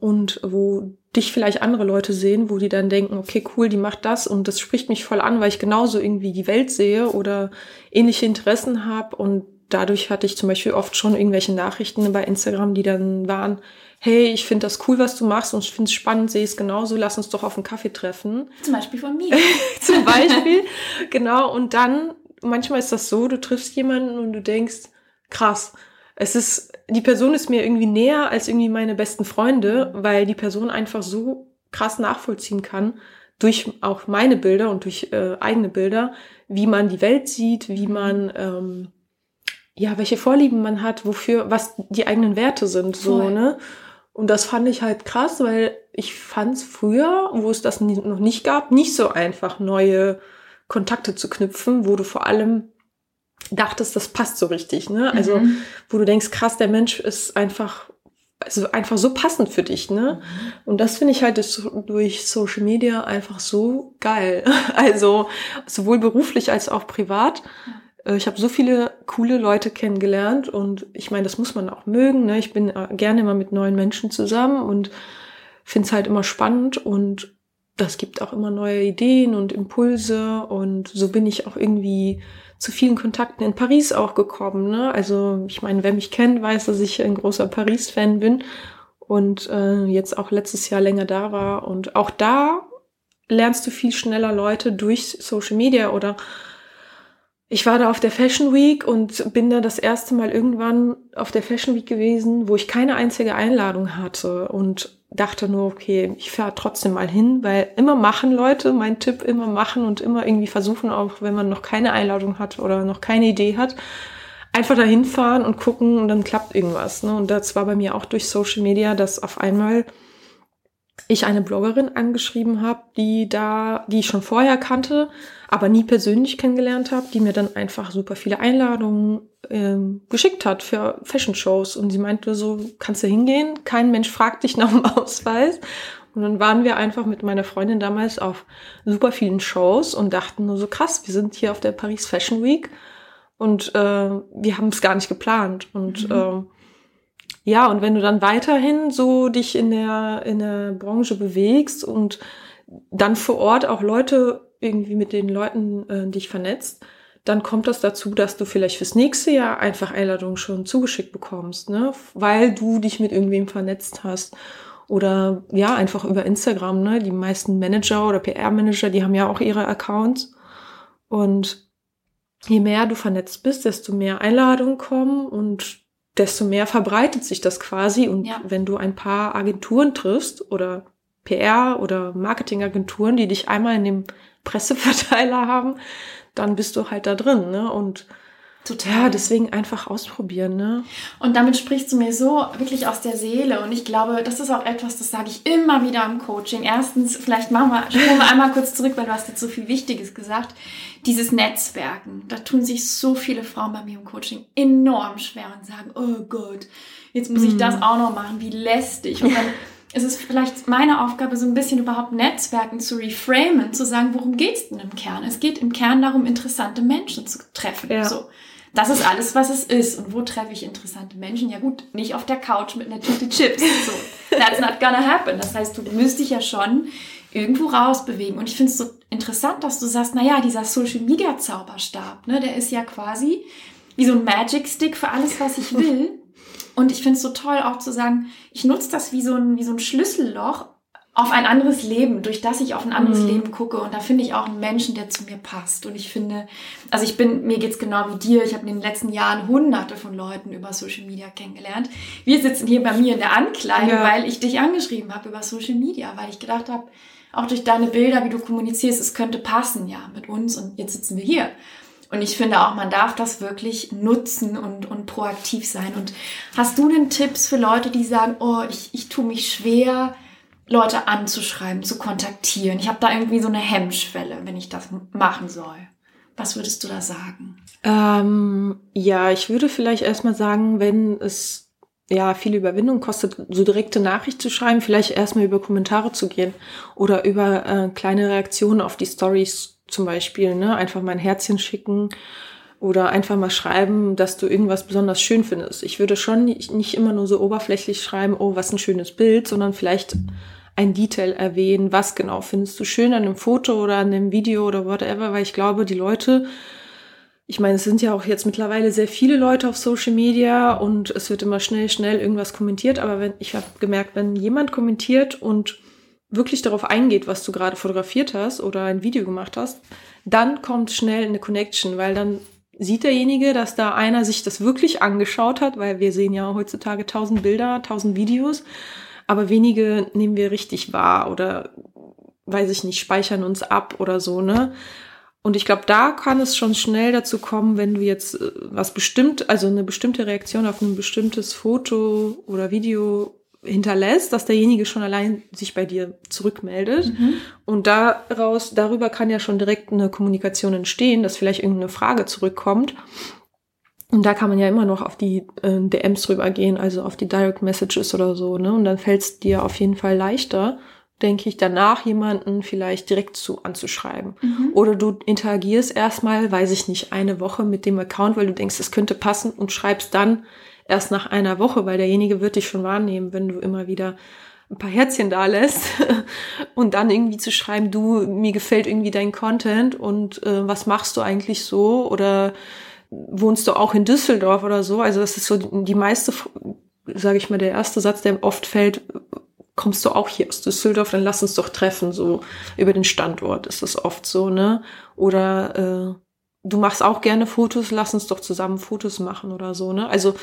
und wo dich vielleicht andere Leute sehen, wo die dann denken, okay, cool, die macht das und das spricht mich voll an, weil ich genauso irgendwie die Welt sehe oder ähnliche Interessen habe und dadurch hatte ich zum Beispiel oft schon irgendwelche Nachrichten bei Instagram, die dann waren, hey, ich finde das cool, was du machst und ich finde es spannend, sehe es genauso, lass uns doch auf einen Kaffee treffen. Zum Beispiel von mir. zum Beispiel, genau. Und dann, manchmal ist das so, du triffst jemanden und du denkst, krass, es ist, die Person ist mir irgendwie näher als irgendwie meine besten Freunde, weil die Person einfach so krass nachvollziehen kann, durch auch meine Bilder und durch äh, eigene Bilder, wie man die Welt sieht, wie man ähm, ja, welche Vorlieben man hat, wofür, was die eigenen Werte sind, so, Voll. ne? Und das fand ich halt krass, weil ich fand es früher, wo es das noch nicht gab, nicht so einfach, neue Kontakte zu knüpfen, wo du vor allem dachtest, das passt so richtig, ne? Also, mhm. wo du denkst, krass, der Mensch ist einfach, also einfach so passend für dich, ne? Mhm. Und das finde ich halt durch Social Media einfach so geil. Also, sowohl beruflich als auch privat. Äh, ich habe so viele coole Leute kennengelernt und ich meine, das muss man auch mögen. Ne? Ich bin äh, gerne immer mit neuen Menschen zusammen und finde es halt immer spannend und das gibt auch immer neue Ideen und Impulse und so bin ich auch irgendwie zu vielen Kontakten in Paris auch gekommen. Ne? Also ich meine, wer mich kennt, weiß, dass ich ein großer Paris-Fan bin und äh, jetzt auch letztes Jahr länger da war und auch da lernst du viel schneller Leute durch Social Media oder ich war da auf der Fashion Week und bin da das erste Mal irgendwann auf der Fashion Week gewesen, wo ich keine einzige Einladung hatte und dachte nur, okay, ich fahre trotzdem mal hin, weil immer machen Leute, mein Tipp, immer machen und immer irgendwie versuchen, auch wenn man noch keine Einladung hat oder noch keine Idee hat, einfach dahin fahren und gucken und dann klappt irgendwas. Ne? Und das war bei mir auch durch Social Media, dass auf einmal ich eine Bloggerin angeschrieben habe, die da, die ich schon vorher kannte, aber nie persönlich kennengelernt habe, die mir dann einfach super viele Einladungen ähm, geschickt hat für Fashion-Shows. Und sie meinte so, kannst du hingehen? Kein Mensch fragt dich nach dem Ausweis. Und dann waren wir einfach mit meiner Freundin damals auf super vielen Shows und dachten nur so krass, wir sind hier auf der Paris Fashion Week und äh, wir haben es gar nicht geplant. Und mhm. äh, ja, und wenn du dann weiterhin so dich in der, in der Branche bewegst und dann vor Ort auch Leute irgendwie mit den Leuten äh, dich vernetzt, dann kommt das dazu, dass du vielleicht fürs nächste Jahr einfach Einladungen schon zugeschickt bekommst, ne? Weil du dich mit irgendwem vernetzt hast. Oder ja, einfach über Instagram, ne? Die meisten Manager oder PR-Manager, die haben ja auch ihre Accounts. Und je mehr du vernetzt bist, desto mehr Einladungen kommen und desto mehr verbreitet sich das quasi. Und ja. wenn du ein paar Agenturen triffst oder PR oder Marketingagenturen, die dich einmal in dem Presseverteiler haben, dann bist du halt da drin, ne? Und Total. Ja, deswegen einfach ausprobieren, ne? Und damit sprichst du mir so wirklich aus der Seele. Und ich glaube, das ist auch etwas, das sage ich immer wieder im Coaching. Erstens, vielleicht machen wir, schauen wir einmal kurz zurück, weil du hast jetzt so viel Wichtiges gesagt. Dieses Netzwerken. Da tun sich so viele Frauen bei mir im Coaching enorm schwer und sagen, oh Gott, jetzt muss ich das mhm. auch noch machen, wie lästig. Und dann es ist vielleicht meine Aufgabe, so ein bisschen überhaupt Netzwerken zu reframen, zu sagen, worum geht's denn im Kern? Es geht im Kern darum, interessante Menschen zu treffen. Ja. So. Das ist alles, was es ist. Und wo treffe ich interessante Menschen? Ja gut, nicht auf der Couch mit einer Tüte Chips. So. That's not gonna happen. Das heißt, du müsst dich ja schon irgendwo rausbewegen. Und ich finde es so interessant, dass du sagst, naja, dieser Social Media Zauberstab, ne, der ist ja quasi wie so ein Magic Stick für alles, was ich will. Und ich finde es so toll, auch zu sagen, ich nutze das wie so ein, wie so ein Schlüsselloch auf ein anderes Leben, durch das ich auf ein anderes mhm. Leben gucke. Und da finde ich auch einen Menschen, der zu mir passt. Und ich finde, also ich bin, mir geht's genau wie dir. Ich habe in den letzten Jahren hunderte von Leuten über Social Media kennengelernt. Wir sitzen hier bei mir in der Ankleide, ja. weil ich dich angeschrieben habe über Social Media, weil ich gedacht habe, auch durch deine Bilder, wie du kommunizierst, es könnte passen, ja, mit uns. Und jetzt sitzen wir hier. Und ich finde auch, man darf das wirklich nutzen und, und proaktiv sein. Und hast du denn Tipps für Leute, die sagen, oh, ich, ich tue mich schwer, Leute anzuschreiben, zu kontaktieren? Ich habe da irgendwie so eine Hemmschwelle, wenn ich das machen soll. Was würdest du da sagen? Ähm, ja, ich würde vielleicht erstmal sagen, wenn es ja viel Überwindung kostet, so direkte Nachricht zu schreiben, vielleicht erstmal über Kommentare zu gehen oder über äh, kleine Reaktionen auf die Stories zum Beispiel, ne? Einfach mal ein Herzchen schicken oder einfach mal schreiben, dass du irgendwas besonders schön findest. Ich würde schon nicht immer nur so oberflächlich schreiben, oh, was ein schönes Bild, sondern vielleicht ein Detail erwähnen, was genau findest du schön an einem Foto oder an einem Video oder whatever, weil ich glaube, die Leute, ich meine, es sind ja auch jetzt mittlerweile sehr viele Leute auf Social Media und es wird immer schnell, schnell irgendwas kommentiert, aber wenn, ich habe gemerkt, wenn jemand kommentiert und wirklich darauf eingeht, was du gerade fotografiert hast oder ein Video gemacht hast, dann kommt schnell eine Connection, weil dann sieht derjenige, dass da einer sich das wirklich angeschaut hat, weil wir sehen ja heutzutage tausend Bilder, tausend Videos, aber wenige nehmen wir richtig wahr oder weiß ich nicht, speichern uns ab oder so, ne? Und ich glaube, da kann es schon schnell dazu kommen, wenn du jetzt äh, was bestimmt, also eine bestimmte Reaktion auf ein bestimmtes Foto oder Video hinterlässt, dass derjenige schon allein sich bei dir zurückmeldet. Mhm. Und daraus, darüber kann ja schon direkt eine Kommunikation entstehen, dass vielleicht irgendeine Frage zurückkommt. Und da kann man ja immer noch auf die äh, DMs drüber gehen, also auf die Direct Messages oder so, ne? Und dann fällt es dir auf jeden Fall leichter, denke ich, danach jemanden vielleicht direkt zu anzuschreiben. Mhm. Oder du interagierst erstmal, weiß ich nicht, eine Woche mit dem Account, weil du denkst, es könnte passen und schreibst dann erst nach einer Woche, weil derjenige wird dich schon wahrnehmen, wenn du immer wieder ein paar Herzchen da lässt und dann irgendwie zu schreiben, du, mir gefällt irgendwie dein Content und äh, was machst du eigentlich so oder wohnst du auch in Düsseldorf oder so? Also das ist so die meiste, sage ich mal, der erste Satz, der oft fällt, kommst du auch hier aus Düsseldorf, dann lass uns doch treffen, so über den Standort ist das oft so, ne? Oder äh, du machst auch gerne Fotos, lass uns doch zusammen Fotos machen oder so, ne? Also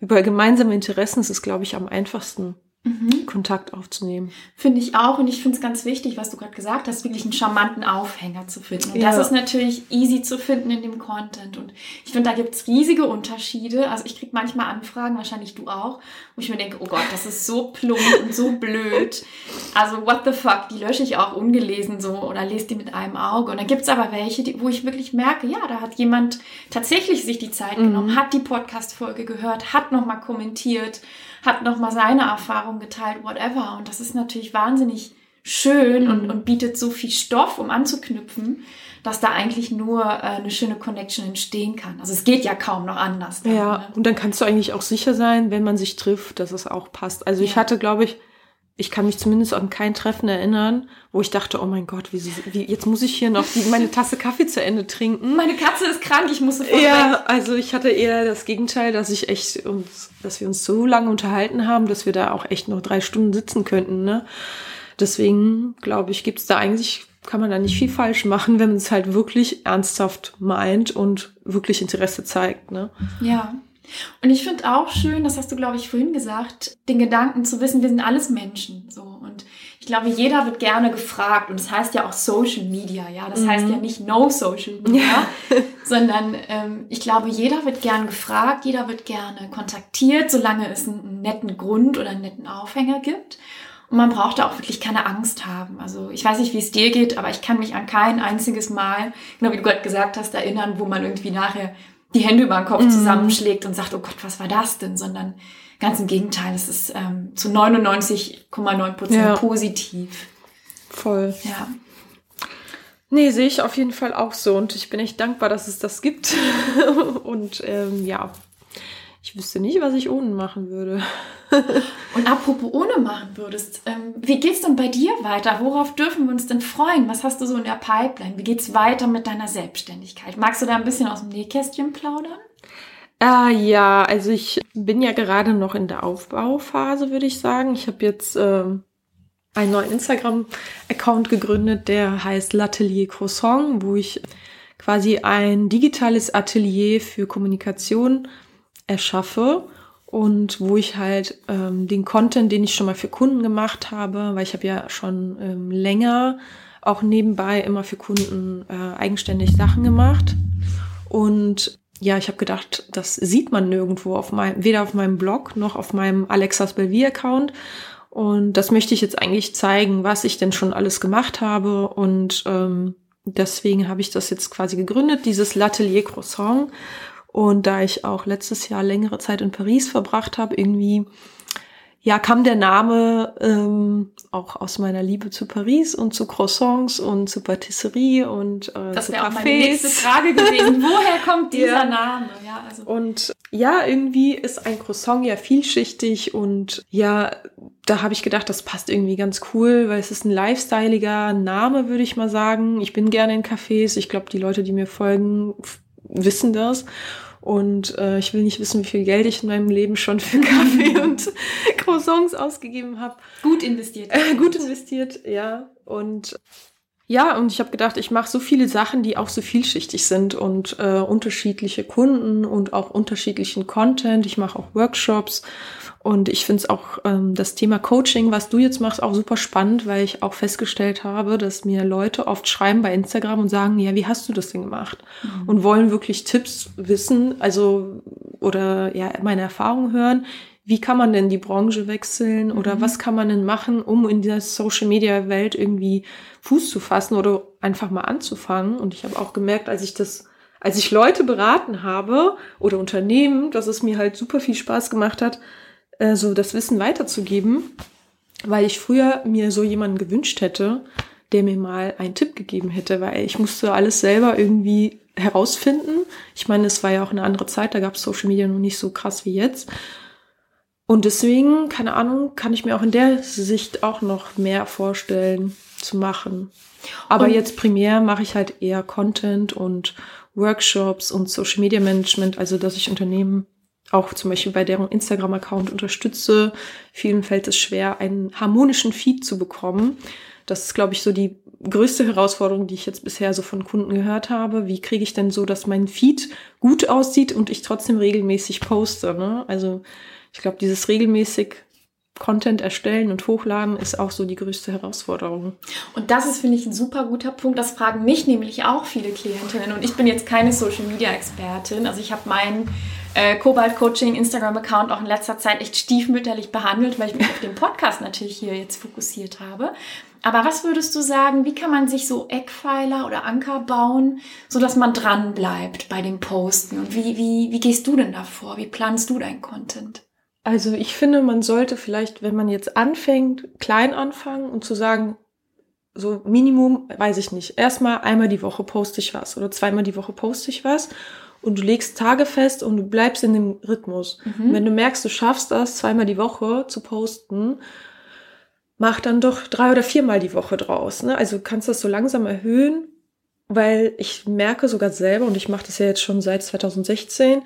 über gemeinsame Interessen ist es, glaube ich, am einfachsten mhm. Kontakt aufzunehmen. Finde ich auch und ich finde es ganz wichtig, was du gerade gesagt hast, wirklich einen charmanten Aufhänger zu finden. Und ja. das ist natürlich easy zu finden in dem Content. Und ich finde, da gibt es riesige Unterschiede. Also ich kriege manchmal Anfragen, wahrscheinlich du auch, wo ich mir denke, oh Gott, das ist so plump und so blöd. Also what the fuck, die lösche ich auch ungelesen so oder lese die mit einem Auge. Und dann gibt es aber welche, die, wo ich wirklich merke, ja, da hat jemand tatsächlich sich die Zeit mhm. genommen, hat die Podcast-Folge gehört, hat nochmal kommentiert hat nochmal seine Erfahrung geteilt, whatever. Und das ist natürlich wahnsinnig schön und, mhm. und bietet so viel Stoff, um anzuknüpfen, dass da eigentlich nur äh, eine schöne Connection entstehen kann. Also es geht ja kaum noch anders. Dann, ja, ne? und dann kannst du eigentlich auch sicher sein, wenn man sich trifft, dass es auch passt. Also ja. ich hatte, glaube ich, ich kann mich zumindest an kein Treffen erinnern, wo ich dachte, oh mein Gott, wie, wie jetzt muss ich hier noch die, meine Tasse Kaffee zu Ende trinken. Meine Katze ist krank, ich muss sofort Ja, weg. also ich hatte eher das Gegenteil, dass ich echt uns, dass wir uns so lange unterhalten haben, dass wir da auch echt noch drei Stunden sitzen könnten. Ne? Deswegen glaube ich, gibt's da eigentlich kann man da nicht viel falsch machen, wenn man es halt wirklich ernsthaft meint und wirklich Interesse zeigt. Ne? Ja. Und ich finde auch schön, das hast du, glaube ich, vorhin gesagt, den Gedanken zu wissen, wir sind alles Menschen. So. Und ich glaube, jeder wird gerne gefragt. Und das heißt ja auch Social Media, ja. Das mhm. heißt ja nicht No Social Media, ja. sondern ähm, ich glaube, jeder wird gerne gefragt, jeder wird gerne kontaktiert, solange es einen netten Grund oder einen netten Aufhänger gibt. Und man braucht da auch wirklich keine Angst haben. Also ich weiß nicht, wie es dir geht, aber ich kann mich an kein einziges Mal, genau wie du gerade gesagt hast, erinnern, wo man irgendwie nachher die Hände über den Kopf mhm. zusammenschlägt und sagt, oh Gott, was war das denn? Sondern ganz im Gegenteil, es ist ähm, zu 99,9 Prozent ja. positiv. Voll. Ja. Nee, sehe ich auf jeden Fall auch so und ich bin echt dankbar, dass es das gibt. und ähm, ja, ich wüsste nicht, was ich ohne machen würde. und apropos ohne machen würdest, ähm, wie geht's denn bei dir weiter? Worauf dürfen wir uns denn freuen? Was hast du so in der Pipeline? Wie geht's weiter mit deiner Selbstständigkeit? Magst du da ein bisschen aus dem Nähkästchen plaudern? Äh, ja, also ich bin ja gerade noch in der Aufbauphase, würde ich sagen. Ich habe jetzt ähm, einen neuen Instagram-Account gegründet, der heißt L'Atelier Croissant, wo ich quasi ein digitales Atelier für Kommunikation erschaffe und wo ich halt ähm, den Content, den ich schon mal für Kunden gemacht habe, weil ich habe ja schon ähm, länger auch nebenbei immer für Kunden äh, eigenständig Sachen gemacht und ja, ich habe gedacht, das sieht man nirgendwo auf meinem, weder auf meinem Blog noch auf meinem Alexas Belvier Account. Und das möchte ich jetzt eigentlich zeigen, was ich denn schon alles gemacht habe. Und ähm, deswegen habe ich das jetzt quasi gegründet, dieses L'Atelier Croissant. Und da ich auch letztes Jahr längere Zeit in Paris verbracht habe, irgendwie ja, kam der Name ähm, auch aus meiner Liebe zu Paris und zu Croissants und zu Patisserie und äh, das wäre auch meine nächste Frage gewesen. Woher kommt dieser ja. Name? Ja, also. Und ja, irgendwie ist ein Croissant ja vielschichtig und ja, da habe ich gedacht, das passt irgendwie ganz cool, weil es ist ein lifestyleiger Name, würde ich mal sagen. Ich bin gerne in Cafés. Ich glaube, die Leute, die mir folgen, wissen das. Und äh, ich will nicht wissen, wie viel Geld ich in meinem Leben schon für Kaffee und Croissants ausgegeben habe. Gut investiert. Äh, gut investiert, ja. Und ja, und ich habe gedacht, ich mache so viele Sachen, die auch so vielschichtig sind und äh, unterschiedliche Kunden und auch unterschiedlichen Content. Ich mache auch Workshops und ich finde es auch ähm, das Thema Coaching, was du jetzt machst, auch super spannend, weil ich auch festgestellt habe, dass mir Leute oft schreiben bei Instagram und sagen, ja, wie hast du das denn gemacht? Mhm. Und wollen wirklich Tipps wissen, also oder ja, meine Erfahrungen hören. Wie kann man denn die Branche wechseln oder mhm. was kann man denn machen, um in der Social Media Welt irgendwie Fuß zu fassen oder einfach mal anzufangen? Und ich habe auch gemerkt, als ich das als ich Leute beraten habe oder Unternehmen, dass es mir halt super viel Spaß gemacht hat, äh, so das Wissen weiterzugeben, weil ich früher mir so jemanden gewünscht hätte, der mir mal einen Tipp gegeben hätte, weil ich musste alles selber irgendwie herausfinden. Ich meine, es war ja auch eine andere Zeit, da gab es Social Media noch nicht so krass wie jetzt. Und deswegen, keine Ahnung, kann ich mir auch in der Sicht auch noch mehr vorstellen zu machen. Aber und jetzt primär mache ich halt eher Content und Workshops und Social Media Management, also dass ich Unternehmen auch zum Beispiel bei deren Instagram-Account unterstütze. Vielen fällt es schwer, einen harmonischen Feed zu bekommen. Das ist, glaube ich, so die größte Herausforderung, die ich jetzt bisher so von Kunden gehört habe. Wie kriege ich denn so, dass mein Feed gut aussieht und ich trotzdem regelmäßig poste? Ne? Also ich glaube, dieses regelmäßig Content erstellen und hochladen ist auch so die größte Herausforderung. Und das ist, finde ich, ein super guter Punkt. Das fragen mich nämlich auch viele Klientinnen. Und ich bin jetzt keine Social Media Expertin. Also ich habe meinen äh, Cobalt Coaching Instagram-Account auch in letzter Zeit echt stiefmütterlich behandelt, weil ich mich auf den Podcast natürlich hier jetzt fokussiert habe. Aber was würdest du sagen, wie kann man sich so Eckpfeiler oder Anker bauen, so dass man dran bleibt bei dem Posten? Und wie, wie, wie gehst du denn davor? Wie planst du dein Content? Also ich finde, man sollte vielleicht, wenn man jetzt anfängt, klein anfangen und zu sagen, so Minimum, weiß ich nicht, erstmal einmal die Woche poste ich was oder zweimal die Woche poste ich was und du legst Tage fest und du bleibst in dem Rhythmus. Mhm. wenn du merkst, du schaffst das zweimal die Woche zu posten, mach dann doch drei oder viermal die Woche draus. Ne? Also kannst das so langsam erhöhen, weil ich merke sogar selber, und ich mache das ja jetzt schon seit 2016,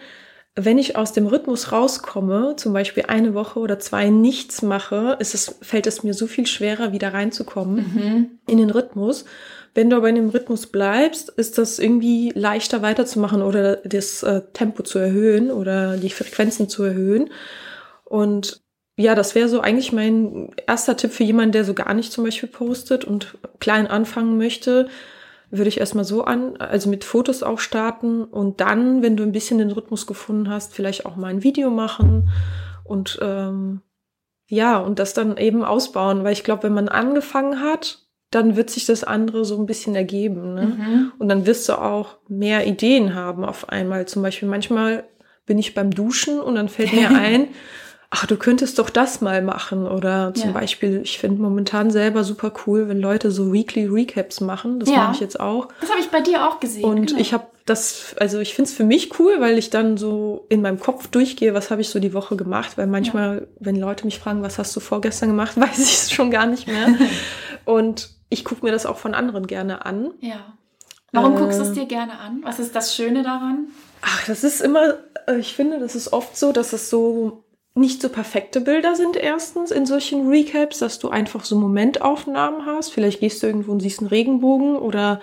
wenn ich aus dem Rhythmus rauskomme, zum Beispiel eine Woche oder zwei nichts mache, ist es, fällt es mir so viel schwerer, wieder reinzukommen mhm. in den Rhythmus. Wenn du aber in dem Rhythmus bleibst, ist das irgendwie leichter weiterzumachen oder das äh, Tempo zu erhöhen oder die Frequenzen zu erhöhen. Und ja, das wäre so eigentlich mein erster Tipp für jemanden, der so gar nicht zum Beispiel postet und klein anfangen möchte, würde ich erstmal so an, also mit Fotos auch starten und dann, wenn du ein bisschen den Rhythmus gefunden hast, vielleicht auch mal ein Video machen und ähm, ja, und das dann eben ausbauen, weil ich glaube, wenn man angefangen hat, dann wird sich das andere so ein bisschen ergeben. Ne? Mhm. Und dann wirst du auch mehr Ideen haben auf einmal. Zum Beispiel manchmal bin ich beim Duschen und dann fällt mir ein, ach, du könntest doch das mal machen. Oder zum Ja. Beispiel, ich finde momentan selber super cool, wenn Leute so Weekly Recaps machen. Das Ja. mache ich jetzt auch. Das habe ich bei dir auch gesehen. Und genau. ich habe das, also ich finde es für mich cool, weil ich dann so in meinem Kopf durchgehe, was habe ich so die Woche gemacht, weil manchmal, wenn Leute mich fragen, was hast du vorgestern gemacht, weiß ich es schon gar nicht mehr. Und ich gucke mir das auch von anderen gerne an. Ja. Warum Äh, guckst du es dir gerne an? Was ist das Schöne daran? Ach, das ist immer, äh, ich finde, das ist oft so, dass es so nicht so perfekte Bilder sind erstens in solchen Recaps, dass du einfach so Momentaufnahmen hast. Vielleicht gehst du irgendwo und siehst einen Regenbogen oder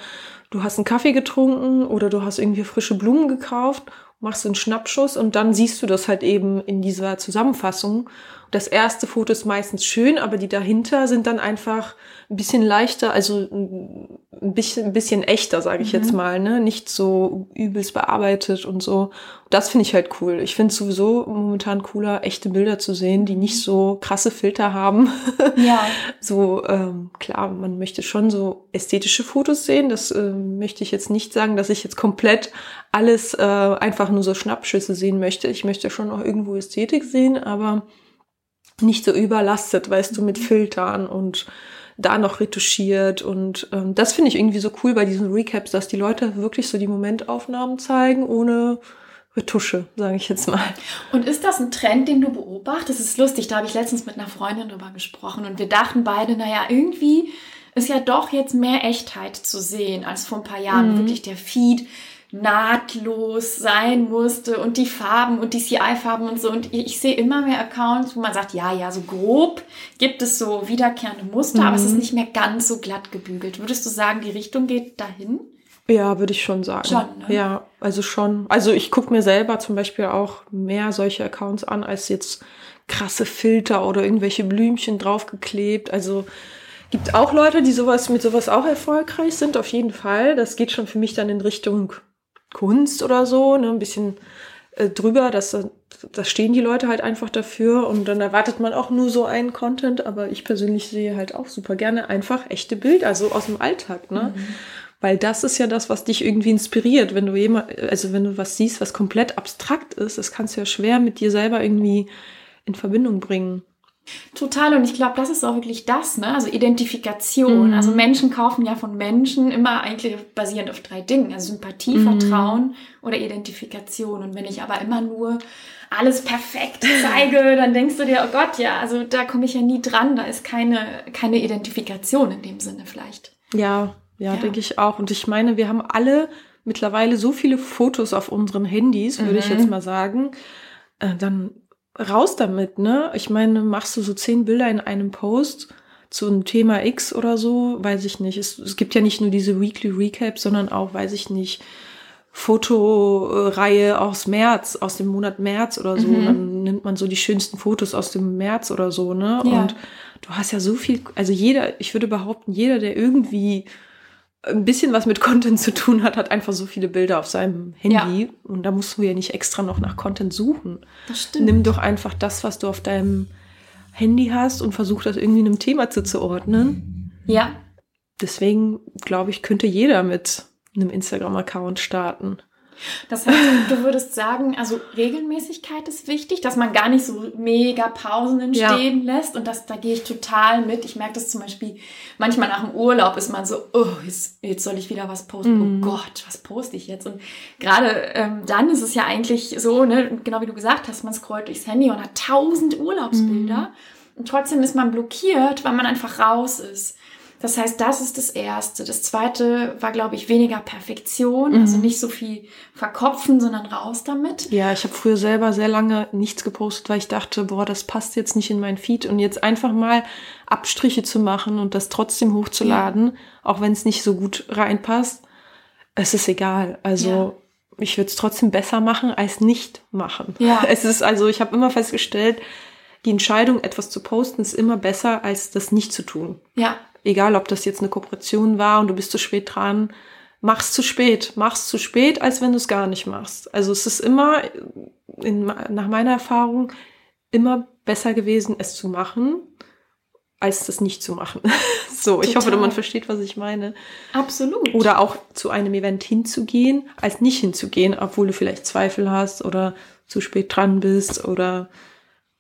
du hast einen Kaffee getrunken oder du hast irgendwie frische Blumen gekauft, machst einen Schnappschuss und dann siehst du das halt eben in dieser Zusammenfassung. Das erste Foto ist meistens schön, aber die dahinter sind dann einfach ein bisschen leichter, also ein bisschen, ein bisschen echter, sage ich Mhm. jetzt mal, ne? Nicht so übelst bearbeitet und so. Das finde ich halt cool. Ich finde sowieso momentan cooler, echte Bilder zu sehen, die nicht so krasse Filter haben. Ja. so, ähm, klar, man möchte schon so ästhetische Fotos sehen. Das ähm, möchte ich jetzt nicht sagen, dass ich jetzt komplett alles äh, einfach nur so Schnappschüsse sehen möchte. Ich möchte schon auch irgendwo Ästhetik sehen, aber nicht so überlastet, weißt du, mit Filtern und da noch retuschiert und ähm, das finde ich irgendwie so cool bei diesen Recaps, dass die Leute wirklich so die Momentaufnahmen zeigen ohne Retusche, sage ich jetzt mal. Und ist das ein Trend, den du beobachtest? Das ist lustig, da habe ich letztens mit einer Freundin drüber gesprochen und wir dachten beide, naja, irgendwie ist ja doch jetzt mehr Echtheit zu sehen als vor ein paar Jahren, Mhm. wirklich der Feed nahtlos sein musste und die Farben und die CI-Farben und so. Und ich, ich sehe immer mehr Accounts, wo man sagt, ja, ja, so grob gibt es so wiederkehrende Muster, aber es ist Mhm. nicht mehr ganz so glatt gebügelt. Würdest du sagen, die Richtung geht dahin? Ja, würde ich schon sagen. Schon, ne? Ja, also schon. Also ich gucke mir selber zum Beispiel auch mehr solche Accounts an, als jetzt krasse Filter oder irgendwelche Blümchen draufgeklebt. Also gibt auch Leute, die sowas mit sowas auch erfolgreich sind, auf jeden Fall. Das geht schon für mich dann in Richtung Kunst oder so, ne? ein bisschen äh, drüber, dass da stehen die Leute halt einfach dafür und dann erwartet man auch nur so einen Content, aber ich persönlich sehe halt auch super gerne einfach echte Bilder, also aus dem Alltag, ne? Weil das ist ja das, was dich irgendwie inspiriert. Wenn du jemand, also wenn du was siehst, was komplett abstrakt ist, das kannst du ja schwer mit dir selber irgendwie in Verbindung bringen. Total, und ich glaube, das ist auch wirklich das, ne? Also Identifikation. Mhm. Also Menschen kaufen ja von Menschen immer eigentlich basierend auf drei Dingen. Also Sympathie, Mhm. Vertrauen oder Identifikation. Und wenn ich aber immer nur alles perfekt zeige, dann denkst du dir, oh Gott, ja, also da komme ich ja nie dran. Da ist keine, keine Identifikation in dem Sinne vielleicht. Ja, ja, Ja. denke ich auch. Und ich meine, wir haben alle mittlerweile so viele Fotos auf unseren Handys, würde ich Mhm. jetzt mal sagen. Äh, dann raus damit, ne? Ich meine, machst du so zehn Bilder in einem Post zu einem Thema X oder so, weiß ich nicht. Es, es gibt ja nicht nur diese Weekly Recaps, sondern auch, weiß ich nicht, Fotoreihe aus März, aus dem Monat März oder so. Mhm. Dann nimmt man so die schönsten Fotos aus dem März oder so, ne? Ja. Und du hast ja so viel, also jeder, ich würde behaupten, jeder, der irgendwie ein bisschen was mit Content zu tun hat, hat einfach so viele Bilder auf seinem Handy. Und da musst du ja nicht extra noch nach Content suchen. Das stimmt. Nimm doch einfach das, was du auf deinem Handy hast und versuch das irgendwie einem Thema zuzuordnen. Ja, Deswegen glaube ich, könnte jeder mit einem Instagram-Account starten. Das heißt, du würdest sagen, also Regelmäßigkeit ist wichtig, dass man gar nicht so mega Pausen entstehen lässt und das, da gehe ich total mit. Ich merke das zum Beispiel, manchmal nach dem Urlaub ist man so, oh, jetzt, jetzt soll ich wieder was posten. Mhm. Oh Gott, was poste ich jetzt? Und gerade ähm, dann ist es ja eigentlich so, ne, genau wie du gesagt hast, man scrollt durchs Handy und hat tausend Urlaubsbilder und trotzdem ist man blockiert, weil man einfach raus ist. Das heißt, das ist das Erste. Das Zweite war, glaube ich, weniger Perfektion, also Mhm. nicht so viel verkopfen, sondern raus damit. Ja, ich habe früher selber sehr lange nichts gepostet, weil ich dachte, boah, das passt jetzt nicht in mein Feed. Und jetzt einfach mal Abstriche zu machen und das trotzdem hochzuladen, auch wenn es nicht so gut reinpasst, es ist egal. Also ich würde es trotzdem besser machen als nicht machen. Ja. Es ist also, ich habe immer festgestellt, die Entscheidung, etwas zu posten, ist immer besser, als das nicht zu tun. Ja, Egal, ob das jetzt eine Kooperation war und du bist zu spät dran, mach's zu spät. Mach's zu spät, als wenn du es gar nicht machst. Also es ist immer, in, nach meiner Erfahrung, immer besser gewesen, es zu machen, als das nicht zu machen. so, Total. ich hoffe, man versteht, was ich meine. Absolut. Oder auch zu einem Event hinzugehen, als nicht hinzugehen, obwohl du vielleicht Zweifel hast oder zu spät dran bist oder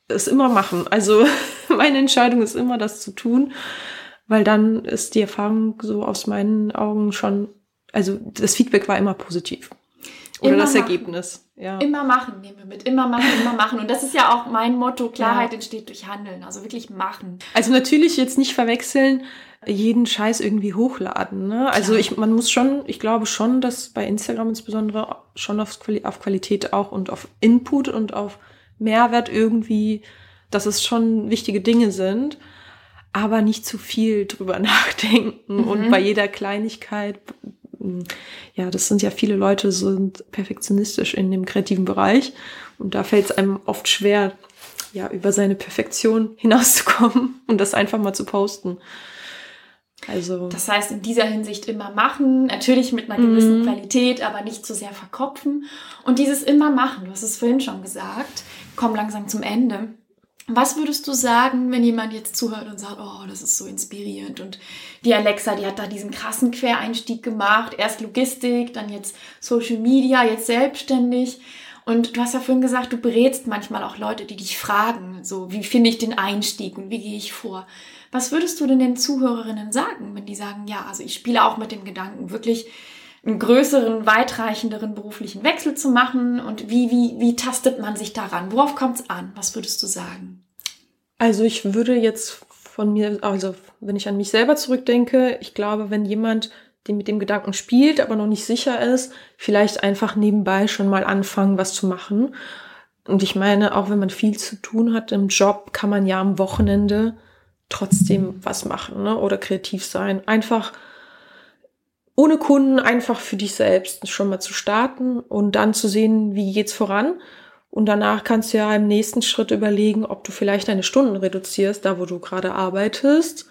es immer machen. Also meine Entscheidung ist immer, das zu tun, weil dann ist die Erfahrung so aus meinen Augen schon, also das Feedback war immer positiv. Oder immer das machen. Ergebnis. Ja. Immer machen nehmen wir mit. Immer machen, immer machen. Und das ist ja auch mein Motto. Klarheit ja. entsteht durch Handeln. Also wirklich machen. Also natürlich jetzt nicht verwechseln, jeden Scheiß irgendwie hochladen. Ne? Also ich, man muss schon, ich glaube schon, dass bei Instagram insbesondere schon auf, auf Qualität auch und auf Input und auf Mehrwert irgendwie, dass es schon wichtige Dinge sind, aber nicht zu viel drüber nachdenken mhm. und bei jeder Kleinigkeit ja, das sind ja viele Leute sind perfektionistisch in dem kreativen Bereich und da fällt es einem oft schwer, ja, über seine Perfektion hinauszukommen und das einfach mal zu posten. Also. Das heißt, in dieser Hinsicht immer machen, natürlich mit einer gewissen mm. Qualität, aber nicht zu sehr verkopfen. Und dieses immer machen, du hast es vorhin schon gesagt, komm langsam zum Ende. Was würdest du sagen, wenn jemand jetzt zuhört und sagt, oh, das ist so inspirierend und die Alexa, die hat da diesen krassen Quereinstieg gemacht, erst Logistik, dann jetzt Social Media, jetzt selbstständig. Und du hast ja vorhin gesagt, du berätst manchmal auch Leute, die dich fragen, so, wie finde ich den Einstieg und wie gehe ich vor? Was würdest du denn den Zuhörerinnen sagen, wenn die sagen, ja, also ich spiele auch mit dem Gedanken, wirklich einen größeren, weitreichenderen beruflichen Wechsel zu machen? Und wie, wie, wie tastet man sich daran? Worauf kommt es an? Was würdest du sagen? Also ich würde jetzt von mir, also wenn ich an mich selber zurückdenke, ich glaube, wenn jemand den mit dem Gedanken spielt, aber noch nicht sicher ist, vielleicht einfach nebenbei schon mal anfangen, was zu machen. Und ich meine, auch wenn man viel zu tun hat im Job, kann man ja am Wochenende trotzdem was machen ne? oder kreativ sein. Einfach ohne Kunden einfach für dich selbst schon mal zu starten und dann zu sehen, wie geht's voran. Und danach kannst du ja im nächsten Schritt überlegen, ob du vielleicht deine Stunden reduzierst, da wo du gerade arbeitest.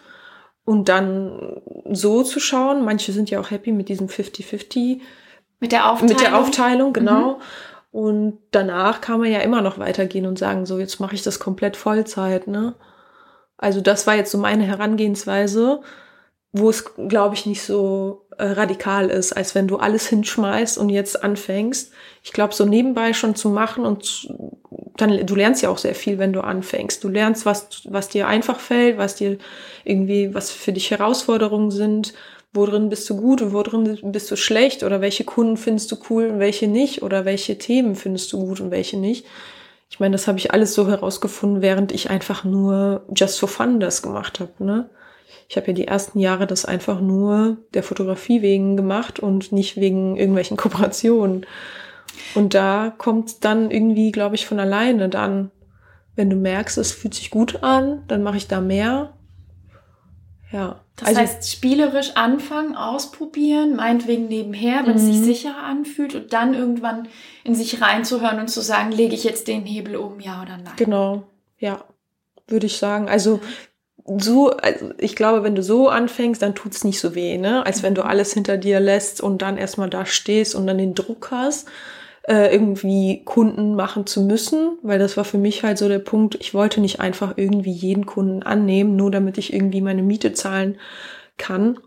Und dann so zu schauen. Manche sind ja auch happy mit diesem 50-50. Mit der Aufteilung. Mit der Aufteilung, genau. Mhm. Und danach kann man ja immer noch weitergehen und sagen, so, jetzt mache ich das komplett Vollzeit, ne? Also das war jetzt so meine Herangehensweise wo es, glaube ich, nicht so äh, radikal ist, als wenn du alles hinschmeißt und jetzt anfängst. Ich glaube, so nebenbei schon zu machen und dann, du lernst ja auch sehr viel, wenn du anfängst. Du lernst, was, was dir einfach fällt, was dir irgendwie, was für dich Herausforderungen sind, worin bist du gut und worin bist du schlecht oder welche Kunden findest du cool und welche nicht oder welche Themen findest du gut und welche nicht. Ich meine, das habe ich alles so herausgefunden, während ich einfach nur just for fun das gemacht habe, ne? Ich habe ja die ersten Jahre das einfach nur der Fotografie wegen gemacht und nicht wegen irgendwelchen Kooperationen. Und da kommt dann irgendwie, glaube ich, von alleine dann, wenn du merkst, es fühlt sich gut an, dann mache ich da mehr. Ja. Das also, heißt, spielerisch anfangen, ausprobieren, meinetwegen nebenher, wenn es sich mhm. sicherer anfühlt und dann irgendwann in sich reinzuhören und zu sagen, lege ich jetzt den Hebel um, ja oder nein. Genau, ja, würde ich sagen. Also so, also ich glaube, wenn du so anfängst, dann tut's nicht so weh, ne? Als wenn du mhm. alles hinter dir lässt und dann erstmal da stehst und dann den Druck hast, äh, irgendwie Kunden machen zu müssen, weil das war für mich halt so der Punkt, ich wollte nicht einfach irgendwie jeden Kunden annehmen, nur damit ich irgendwie meine Miete zahlen kann.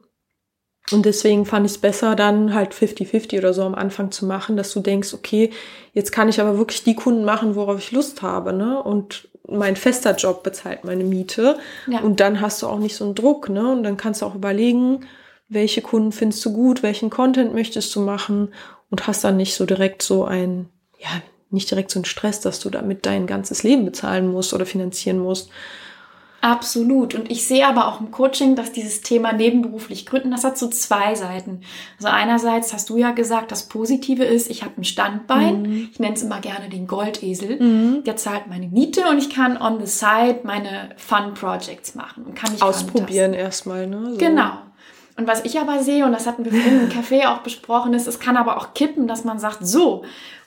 Und deswegen fand ich es besser, dann halt 50-50 oder so am Anfang zu machen, dass du denkst, okay, jetzt kann ich aber wirklich die Kunden machen, worauf ich Lust habe, ne? Und mein fester Job bezahlt meine Miete. Ja. Und dann hast du auch nicht so einen Druck, ne? Und dann kannst du auch überlegen, welche Kunden findest du gut, welchen Content möchtest du machen und hast dann nicht so direkt so ein, ja, nicht direkt so einen Stress, dass du damit dein ganzes Leben bezahlen musst oder finanzieren musst. Absolut. Und ich sehe aber auch im Coaching, dass dieses Thema nebenberuflich gründen, das hat so zwei Seiten. Also einerseits hast du ja gesagt, das Positive ist, ich habe ein Standbein. Mhm. Ich nenne es immer gerne den Goldesel. Mhm. Der zahlt meine Miete und ich kann on the side meine Fun Projects machen und kann mich ausprobieren erstmal. Ne? So. Genau. Und was ich aber sehe, und das hatten wir vorhin im Café auch besprochen, ist, es kann aber auch kippen, dass man sagt, so,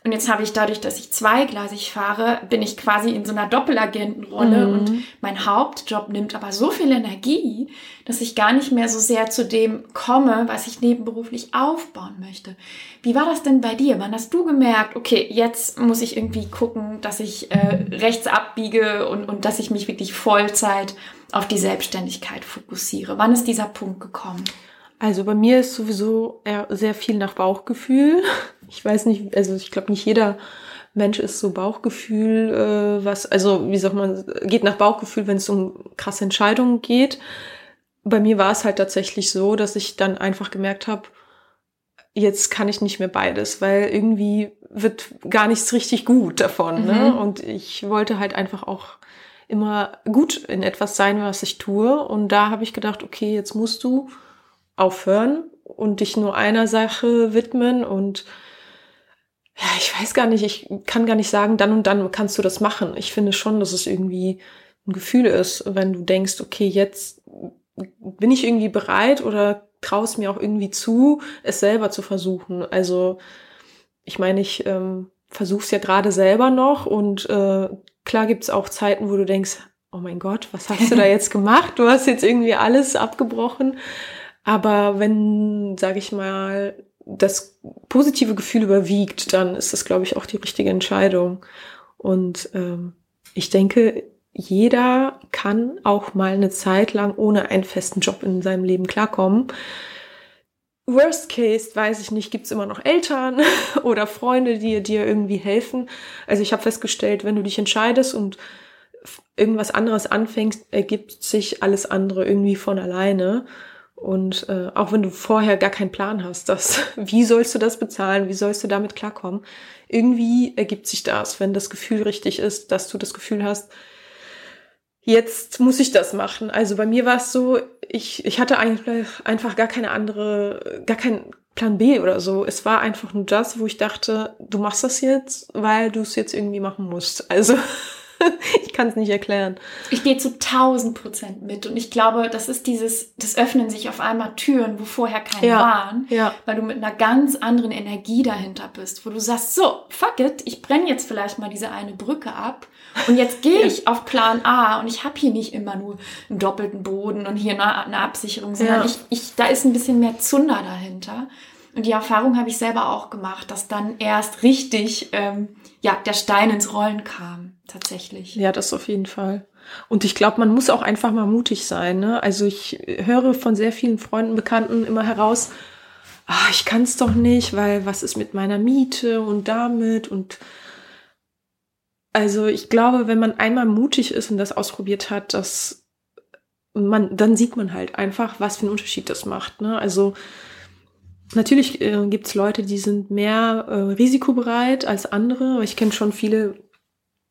und jetzt habe ich dadurch, dass ich zweigleisig fahre, bin ich quasi in so einer Doppelagentenrolle mhm. und mein Hauptjob nimmt aber so viel Energie, dass ich gar nicht mehr so sehr zu dem komme, was ich nebenberuflich aufbauen möchte. Wie war das denn bei dir? Wann hast du gemerkt, okay, jetzt muss ich irgendwie gucken, dass ich äh, rechts abbiege und, und dass ich mich wirklich Vollzeit auf die Selbstständigkeit fokussiere? Wann ist dieser Punkt gekommen? Also bei mir ist sowieso sehr viel nach Bauchgefühl. Ich weiß nicht, also ich glaube nicht jeder Mensch ist so Bauchgefühl, äh, was, also wie sagt man, geht nach Bauchgefühl, wenn es um krasse Entscheidungen geht. Bei mir war es halt tatsächlich so, dass ich dann einfach gemerkt habe, jetzt kann ich nicht mehr beides, weil irgendwie wird gar nichts richtig gut davon. Ne? Mhm. Ne? Und ich wollte halt einfach auch immer gut in etwas sein, was ich tue. Und da habe ich gedacht, okay, jetzt musst du aufhören und dich nur einer Sache widmen und ja, ich weiß gar nicht, ich kann gar nicht sagen, dann und dann kannst du das machen. Ich finde schon, dass es irgendwie ein Gefühl ist, wenn du denkst, okay, jetzt bin ich irgendwie bereit oder traust mir auch irgendwie zu, es selber zu versuchen. Also ich meine, ich ähm, versuche es ja gerade selber noch und äh, klar gibt's auch Zeiten, wo du denkst, oh mein Gott, was hast du da jetzt gemacht? Du hast jetzt irgendwie alles abgebrochen. Aber wenn, sage ich mal, das positive Gefühl überwiegt, dann ist das, glaube ich, auch die richtige Entscheidung. Und ähm, ich denke, jeder kann auch mal eine Zeit lang ohne einen festen Job in seinem Leben klarkommen. Worst case, weiß ich nicht, gibt's immer noch Eltern oder Freunde, die dir irgendwie helfen. Also ich habe festgestellt, wenn du dich entscheidest und irgendwas anderes anfängst, ergibt sich alles andere irgendwie von alleine. Und äh, auch wenn du vorher gar keinen Plan hast, dass, wie sollst du das bezahlen, wie sollst du damit klarkommen, irgendwie ergibt sich das, wenn das Gefühl richtig ist, dass du das Gefühl hast, jetzt muss ich das machen. Also bei mir war es so, ich, ich hatte eigentlich einfach gar keine andere, gar keinen Plan B oder so. Es war einfach nur das, wo ich dachte, du machst das jetzt, weil du es jetzt irgendwie machen musst. Also ich kann es nicht erklären. Ich gehe zu 1000 Prozent mit und ich glaube, das ist dieses, das öffnen sich auf einmal Türen, wo vorher keine ja, waren, ja. weil du mit einer ganz anderen Energie dahinter bist, wo du sagst, so, fuck it, ich brenne jetzt vielleicht mal diese eine Brücke ab und jetzt gehe ich ja. auf Plan A und ich habe hier nicht immer nur einen doppelten Boden und hier eine, eine Absicherung, sondern ich, ich, da ist ein bisschen mehr Zunder dahinter. Und die Erfahrung habe ich selber auch gemacht, dass dann erst richtig ähm, ja der Stein ins Rollen kam tatsächlich. Ja, das auf jeden Fall. Und ich glaube, man muss auch einfach mal mutig sein. Ne? Also ich höre von sehr vielen Freunden, Bekannten immer heraus, ah, ich kann es doch nicht, weil was ist mit meiner Miete und damit und also ich glaube, wenn man einmal mutig ist und das ausprobiert hat, dass man, dann sieht man halt einfach, was für einen Unterschied das macht. Ne? Also natürlich äh, gibt es Leute, die sind mehr äh, risikobereit als andere. Ich kenne schon viele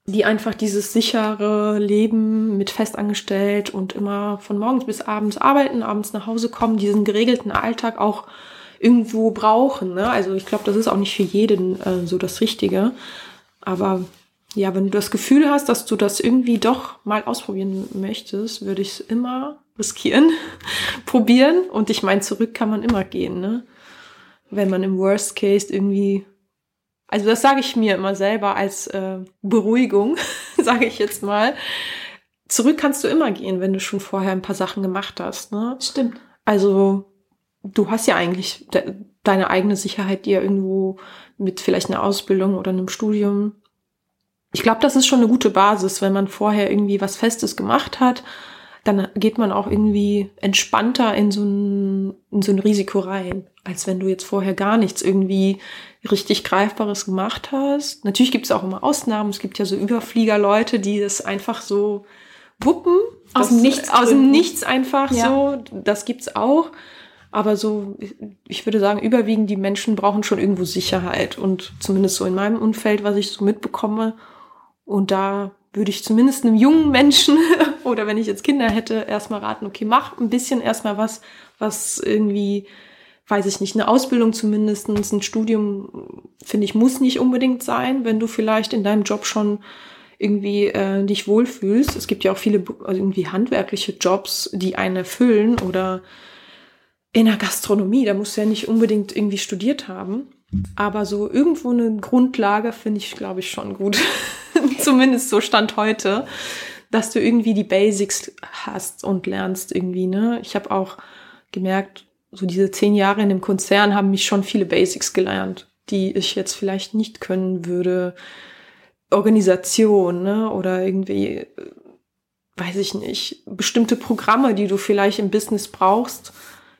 die einfach dieses sichere Leben mit festangestellt und immer von morgens bis abends arbeiten, abends nach Hause kommen, diesen geregelten Alltag auch irgendwo brauchen. Ne? Also ich glaube, das ist auch nicht für jeden äh, so das Richtige. Aber ja, wenn du das Gefühl hast, dass du das irgendwie doch mal ausprobieren möchtest, würde ich es immer riskieren, probieren. Und ich meine, zurück kann man immer gehen, ne? Wenn man im Worst Case irgendwie also das sage ich mir immer selber als äh, Beruhigung, sage ich jetzt mal. Zurück kannst du immer gehen, wenn du schon vorher ein paar Sachen gemacht hast. Ne? Stimmt. Also du hast ja eigentlich de deine eigene Sicherheit, die ja irgendwo mit vielleicht einer Ausbildung oder einem Studium. Ich glaube, das ist schon eine gute Basis, wenn man vorher irgendwie was Festes gemacht hat, dann geht man auch irgendwie entspannter in so ein, in so ein Risiko rein, als wenn du jetzt vorher gar nichts irgendwie richtig Greifbares gemacht hast. Natürlich gibt es auch immer Ausnahmen. Es gibt ja so Überfliegerleute, die das einfach so wuppen. Aus dem Nichts. Aus dem Nichts einfach ja. so. Das gibt's auch. Aber so, ich würde sagen, überwiegend die Menschen brauchen schon irgendwo Sicherheit. Und zumindest so in meinem Umfeld, was ich so mitbekomme. Und da würde ich zumindest einem jungen Menschen oder wenn ich jetzt Kinder hätte, erstmal raten, okay, mach ein bisschen erstmal was, was irgendwie weiß ich nicht, eine Ausbildung zumindestens, ein Studium, finde ich, muss nicht unbedingt sein, wenn du vielleicht in deinem Job schon irgendwie äh, dich wohlfühlst. Es gibt ja auch viele also irgendwie handwerkliche Jobs, die einen erfüllen oder in der Gastronomie, da musst du ja nicht unbedingt irgendwie studiert haben. Aber so irgendwo eine Grundlage finde ich, glaube ich, schon gut. Zumindest so Stand heute, dass du irgendwie die Basics hast und lernst irgendwie, ne? Ich habe auch gemerkt, so diese zehn Jahre in dem Konzern haben mich schon viele Basics gelernt, die ich jetzt vielleicht nicht können würde. Organisation, ne? Oder irgendwie, weiß ich nicht, bestimmte Programme, die du vielleicht im Business brauchst,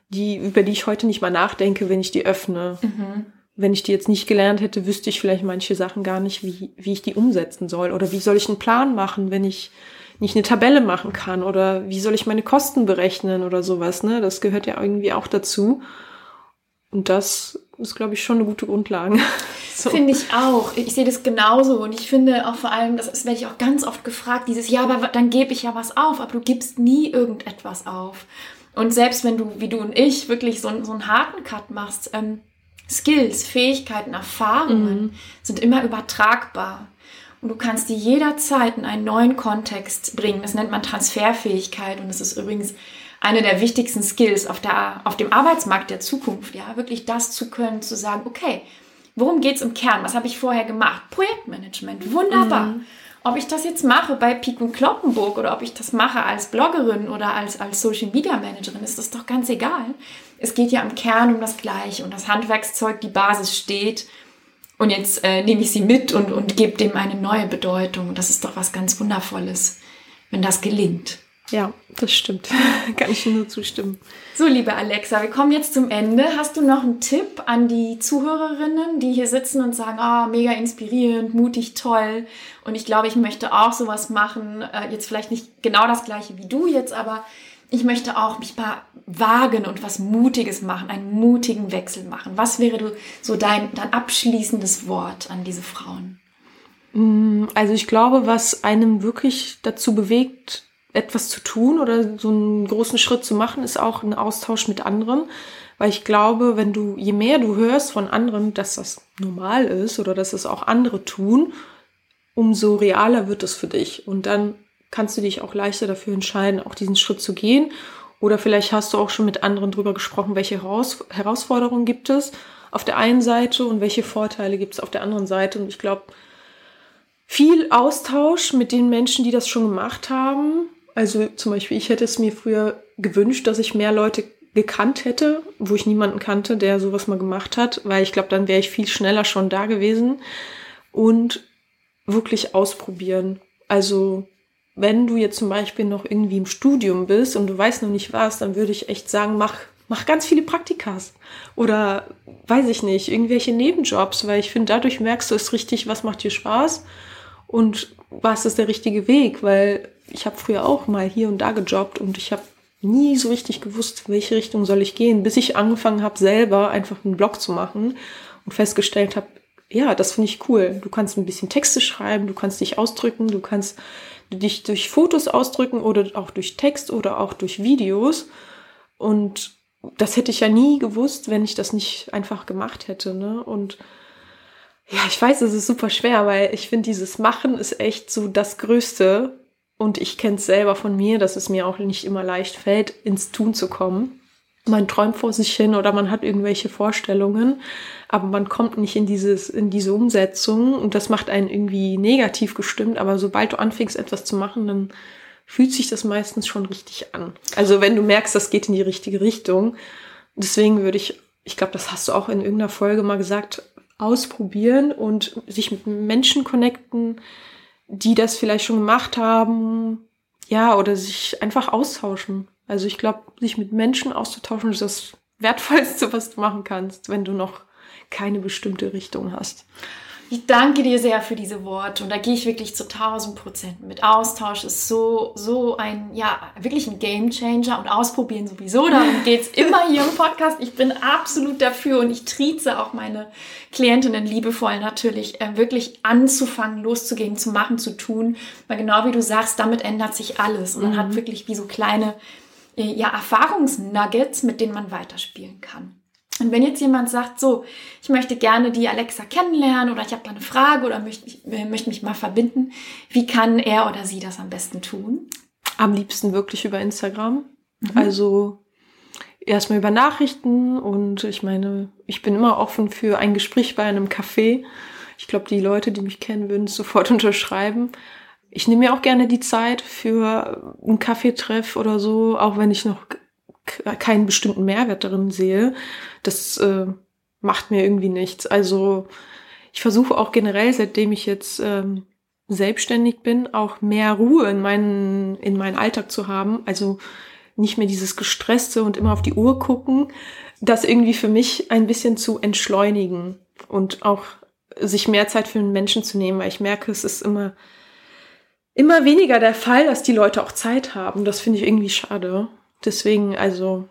die, über die ich heute nicht mal nachdenke, wenn ich die öffne. Mhm. Wenn ich die jetzt nicht gelernt hätte, wüsste ich vielleicht manche Sachen gar nicht, wie, wie ich die umsetzen soll. Oder wie soll ich einen Plan machen, wenn ich nicht eine Tabelle machen kann? Oder wie soll ich meine Kosten berechnen oder sowas, ne? Das gehört ja irgendwie auch dazu. Und das ist, glaube ich, schon eine gute Grundlage. so. Finde ich auch. Ich sehe das genauso. Und ich finde auch vor allem, das werde ich auch ganz oft gefragt, dieses, ja, aber dann gebe ich ja was auf, aber du gibst nie irgendetwas auf. Und selbst wenn du, wie du und ich, wirklich so, so einen harten Cut machst, ähm, Skills, Fähigkeiten, Erfahrungen mhm. sind immer übertragbar. Und du kannst die jederzeit in einen neuen Kontext bringen. Das nennt man Transferfähigkeit. Und das ist übrigens eine der wichtigsten Skills auf, der, auf dem Arbeitsmarkt der Zukunft. Ja, wirklich das zu können, zu sagen, okay, worum geht es im Kern? Was habe ich vorher gemacht? Projektmanagement, wunderbar. Mhm. Ob ich das jetzt mache bei Piken Kloppenburg oder ob ich das mache als Bloggerin oder als, als Social Media Managerin, ist das doch ganz egal. Es geht ja im Kern um das Gleiche und das Handwerkszeug, die Basis steht. Und jetzt äh, nehme ich sie mit und, und gebe dem eine neue Bedeutung. Und das ist doch was ganz Wundervolles, wenn das gelingt. Ja, das stimmt. Kann ich nur zustimmen. So, liebe Alexa, wir kommen jetzt zum Ende. Hast du noch einen Tipp an die Zuhörerinnen, die hier sitzen und sagen, ah, oh, mega inspirierend, mutig, toll. Und ich glaube, ich möchte auch sowas machen. Äh, jetzt vielleicht nicht genau das gleiche wie du jetzt, aber ich möchte auch mich mal wagen und was Mutiges machen, einen mutigen Wechsel machen. Was wäre du so dein, dein abschließendes Wort an diese Frauen? Mm, also ich glaube, was einem wirklich dazu bewegt, etwas zu tun oder so einen großen Schritt zu machen, ist auch ein Austausch mit anderen. Weil ich glaube, wenn du, je mehr du hörst von anderen, dass das normal ist oder dass es auch andere tun, umso realer wird es für dich. Und dann kannst du dich auch leichter dafür entscheiden, auch diesen Schritt zu gehen. Oder vielleicht hast du auch schon mit anderen drüber gesprochen, welche Heraus Herausforderungen gibt es auf der einen Seite und welche Vorteile gibt es auf der anderen Seite. Und ich glaube, viel Austausch mit den Menschen, die das schon gemacht haben, also zum Beispiel, ich hätte es mir früher gewünscht, dass ich mehr Leute gekannt hätte, wo ich niemanden kannte, der sowas mal gemacht hat, weil ich glaube, dann wäre ich viel schneller schon da gewesen und wirklich ausprobieren. Also wenn du jetzt zum Beispiel noch irgendwie im Studium bist und du weißt noch nicht was, dann würde ich echt sagen, mach, mach ganz viele Praktikas oder weiß ich nicht, irgendwelche Nebenjobs, weil ich finde, dadurch merkst du es richtig, was macht dir Spaß und was ist der richtige Weg, weil ich habe früher auch mal hier und da gejobbt und ich habe nie so richtig gewusst, in welche Richtung soll ich gehen, bis ich angefangen habe, selber einfach einen Blog zu machen und festgestellt habe, ja, das finde ich cool. Du kannst ein bisschen Texte schreiben, du kannst dich ausdrücken, du kannst dich durch Fotos ausdrücken oder auch durch Text oder auch durch Videos. Und das hätte ich ja nie gewusst, wenn ich das nicht einfach gemacht hätte. Ne? Und ja, ich weiß, es ist super schwer, weil ich finde, dieses Machen ist echt so das Größte, und ich kenne es selber von mir, dass es mir auch nicht immer leicht fällt, ins Tun zu kommen. Man träumt vor sich hin oder man hat irgendwelche Vorstellungen, aber man kommt nicht in dieses, in diese Umsetzung und das macht einen irgendwie negativ gestimmt. Aber sobald du anfängst, etwas zu machen, dann fühlt sich das meistens schon richtig an. Also wenn du merkst, das geht in die richtige Richtung. Deswegen würde ich, ich glaube, das hast du auch in irgendeiner Folge mal gesagt, ausprobieren und sich mit Menschen connecten, die das vielleicht schon gemacht haben, ja, oder sich einfach austauschen. Also ich glaube, sich mit Menschen auszutauschen ist das Wertvollste, was du machen kannst, wenn du noch keine bestimmte Richtung hast. Ich danke dir sehr für diese Worte und da gehe ich wirklich zu 1000 Prozent mit. Austausch ist so, so ein, ja, wirklich ein Game Changer und ausprobieren sowieso. Darum geht es immer hier im Podcast. Ich bin absolut dafür und ich trieze auch meine Klientinnen liebevoll natürlich, äh, wirklich anzufangen, loszugehen, zu machen, zu tun. Weil genau wie du sagst, damit ändert sich alles und man mhm. hat wirklich wie so kleine, äh, ja, Erfahrungsnuggets, mit denen man weiterspielen kann. Und wenn jetzt jemand sagt, so, ich möchte gerne die Alexa kennenlernen oder ich habe da eine Frage oder möchte, äh, möchte mich mal verbinden, wie kann er oder sie das am besten tun? Am liebsten wirklich über Instagram. Mhm. Also erstmal über Nachrichten und ich meine, ich bin immer offen für ein Gespräch bei einem Café. Ich glaube, die Leute, die mich kennen, würden es sofort unterschreiben. Ich nehme mir auch gerne die Zeit für einen Kaffeetreff oder so, auch wenn ich noch keinen bestimmten Mehrwert darin sehe, das äh, macht mir irgendwie nichts. Also ich versuche auch generell, seitdem ich jetzt ähm, selbstständig bin, auch mehr Ruhe in meinen, in meinen Alltag zu haben. Also nicht mehr dieses Gestresste und immer auf die Uhr gucken, das irgendwie für mich ein bisschen zu entschleunigen und auch sich mehr Zeit für den Menschen zu nehmen, weil ich merke, es ist immer, immer weniger der Fall, dass die Leute auch Zeit haben. Das finde ich irgendwie schade. Deswegen, also,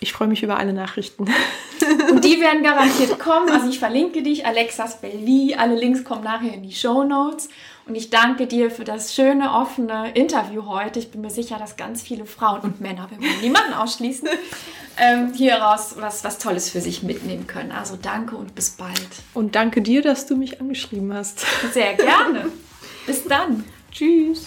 ich freue mich über alle Nachrichten. Und die werden garantiert kommen. Also ich verlinke dich, Alexas Belli. Alle Links kommen nachher in die Show Notes. Und ich danke dir für das schöne, offene Interview heute. Ich bin mir sicher, dass ganz viele Frauen und Männer, wir wollen niemanden ausschließen, ähm, hieraus was, was Tolles für sich mitnehmen können. Also danke und bis bald. Und danke dir, dass du mich angeschrieben hast. Sehr gerne. bis dann. Tschüss.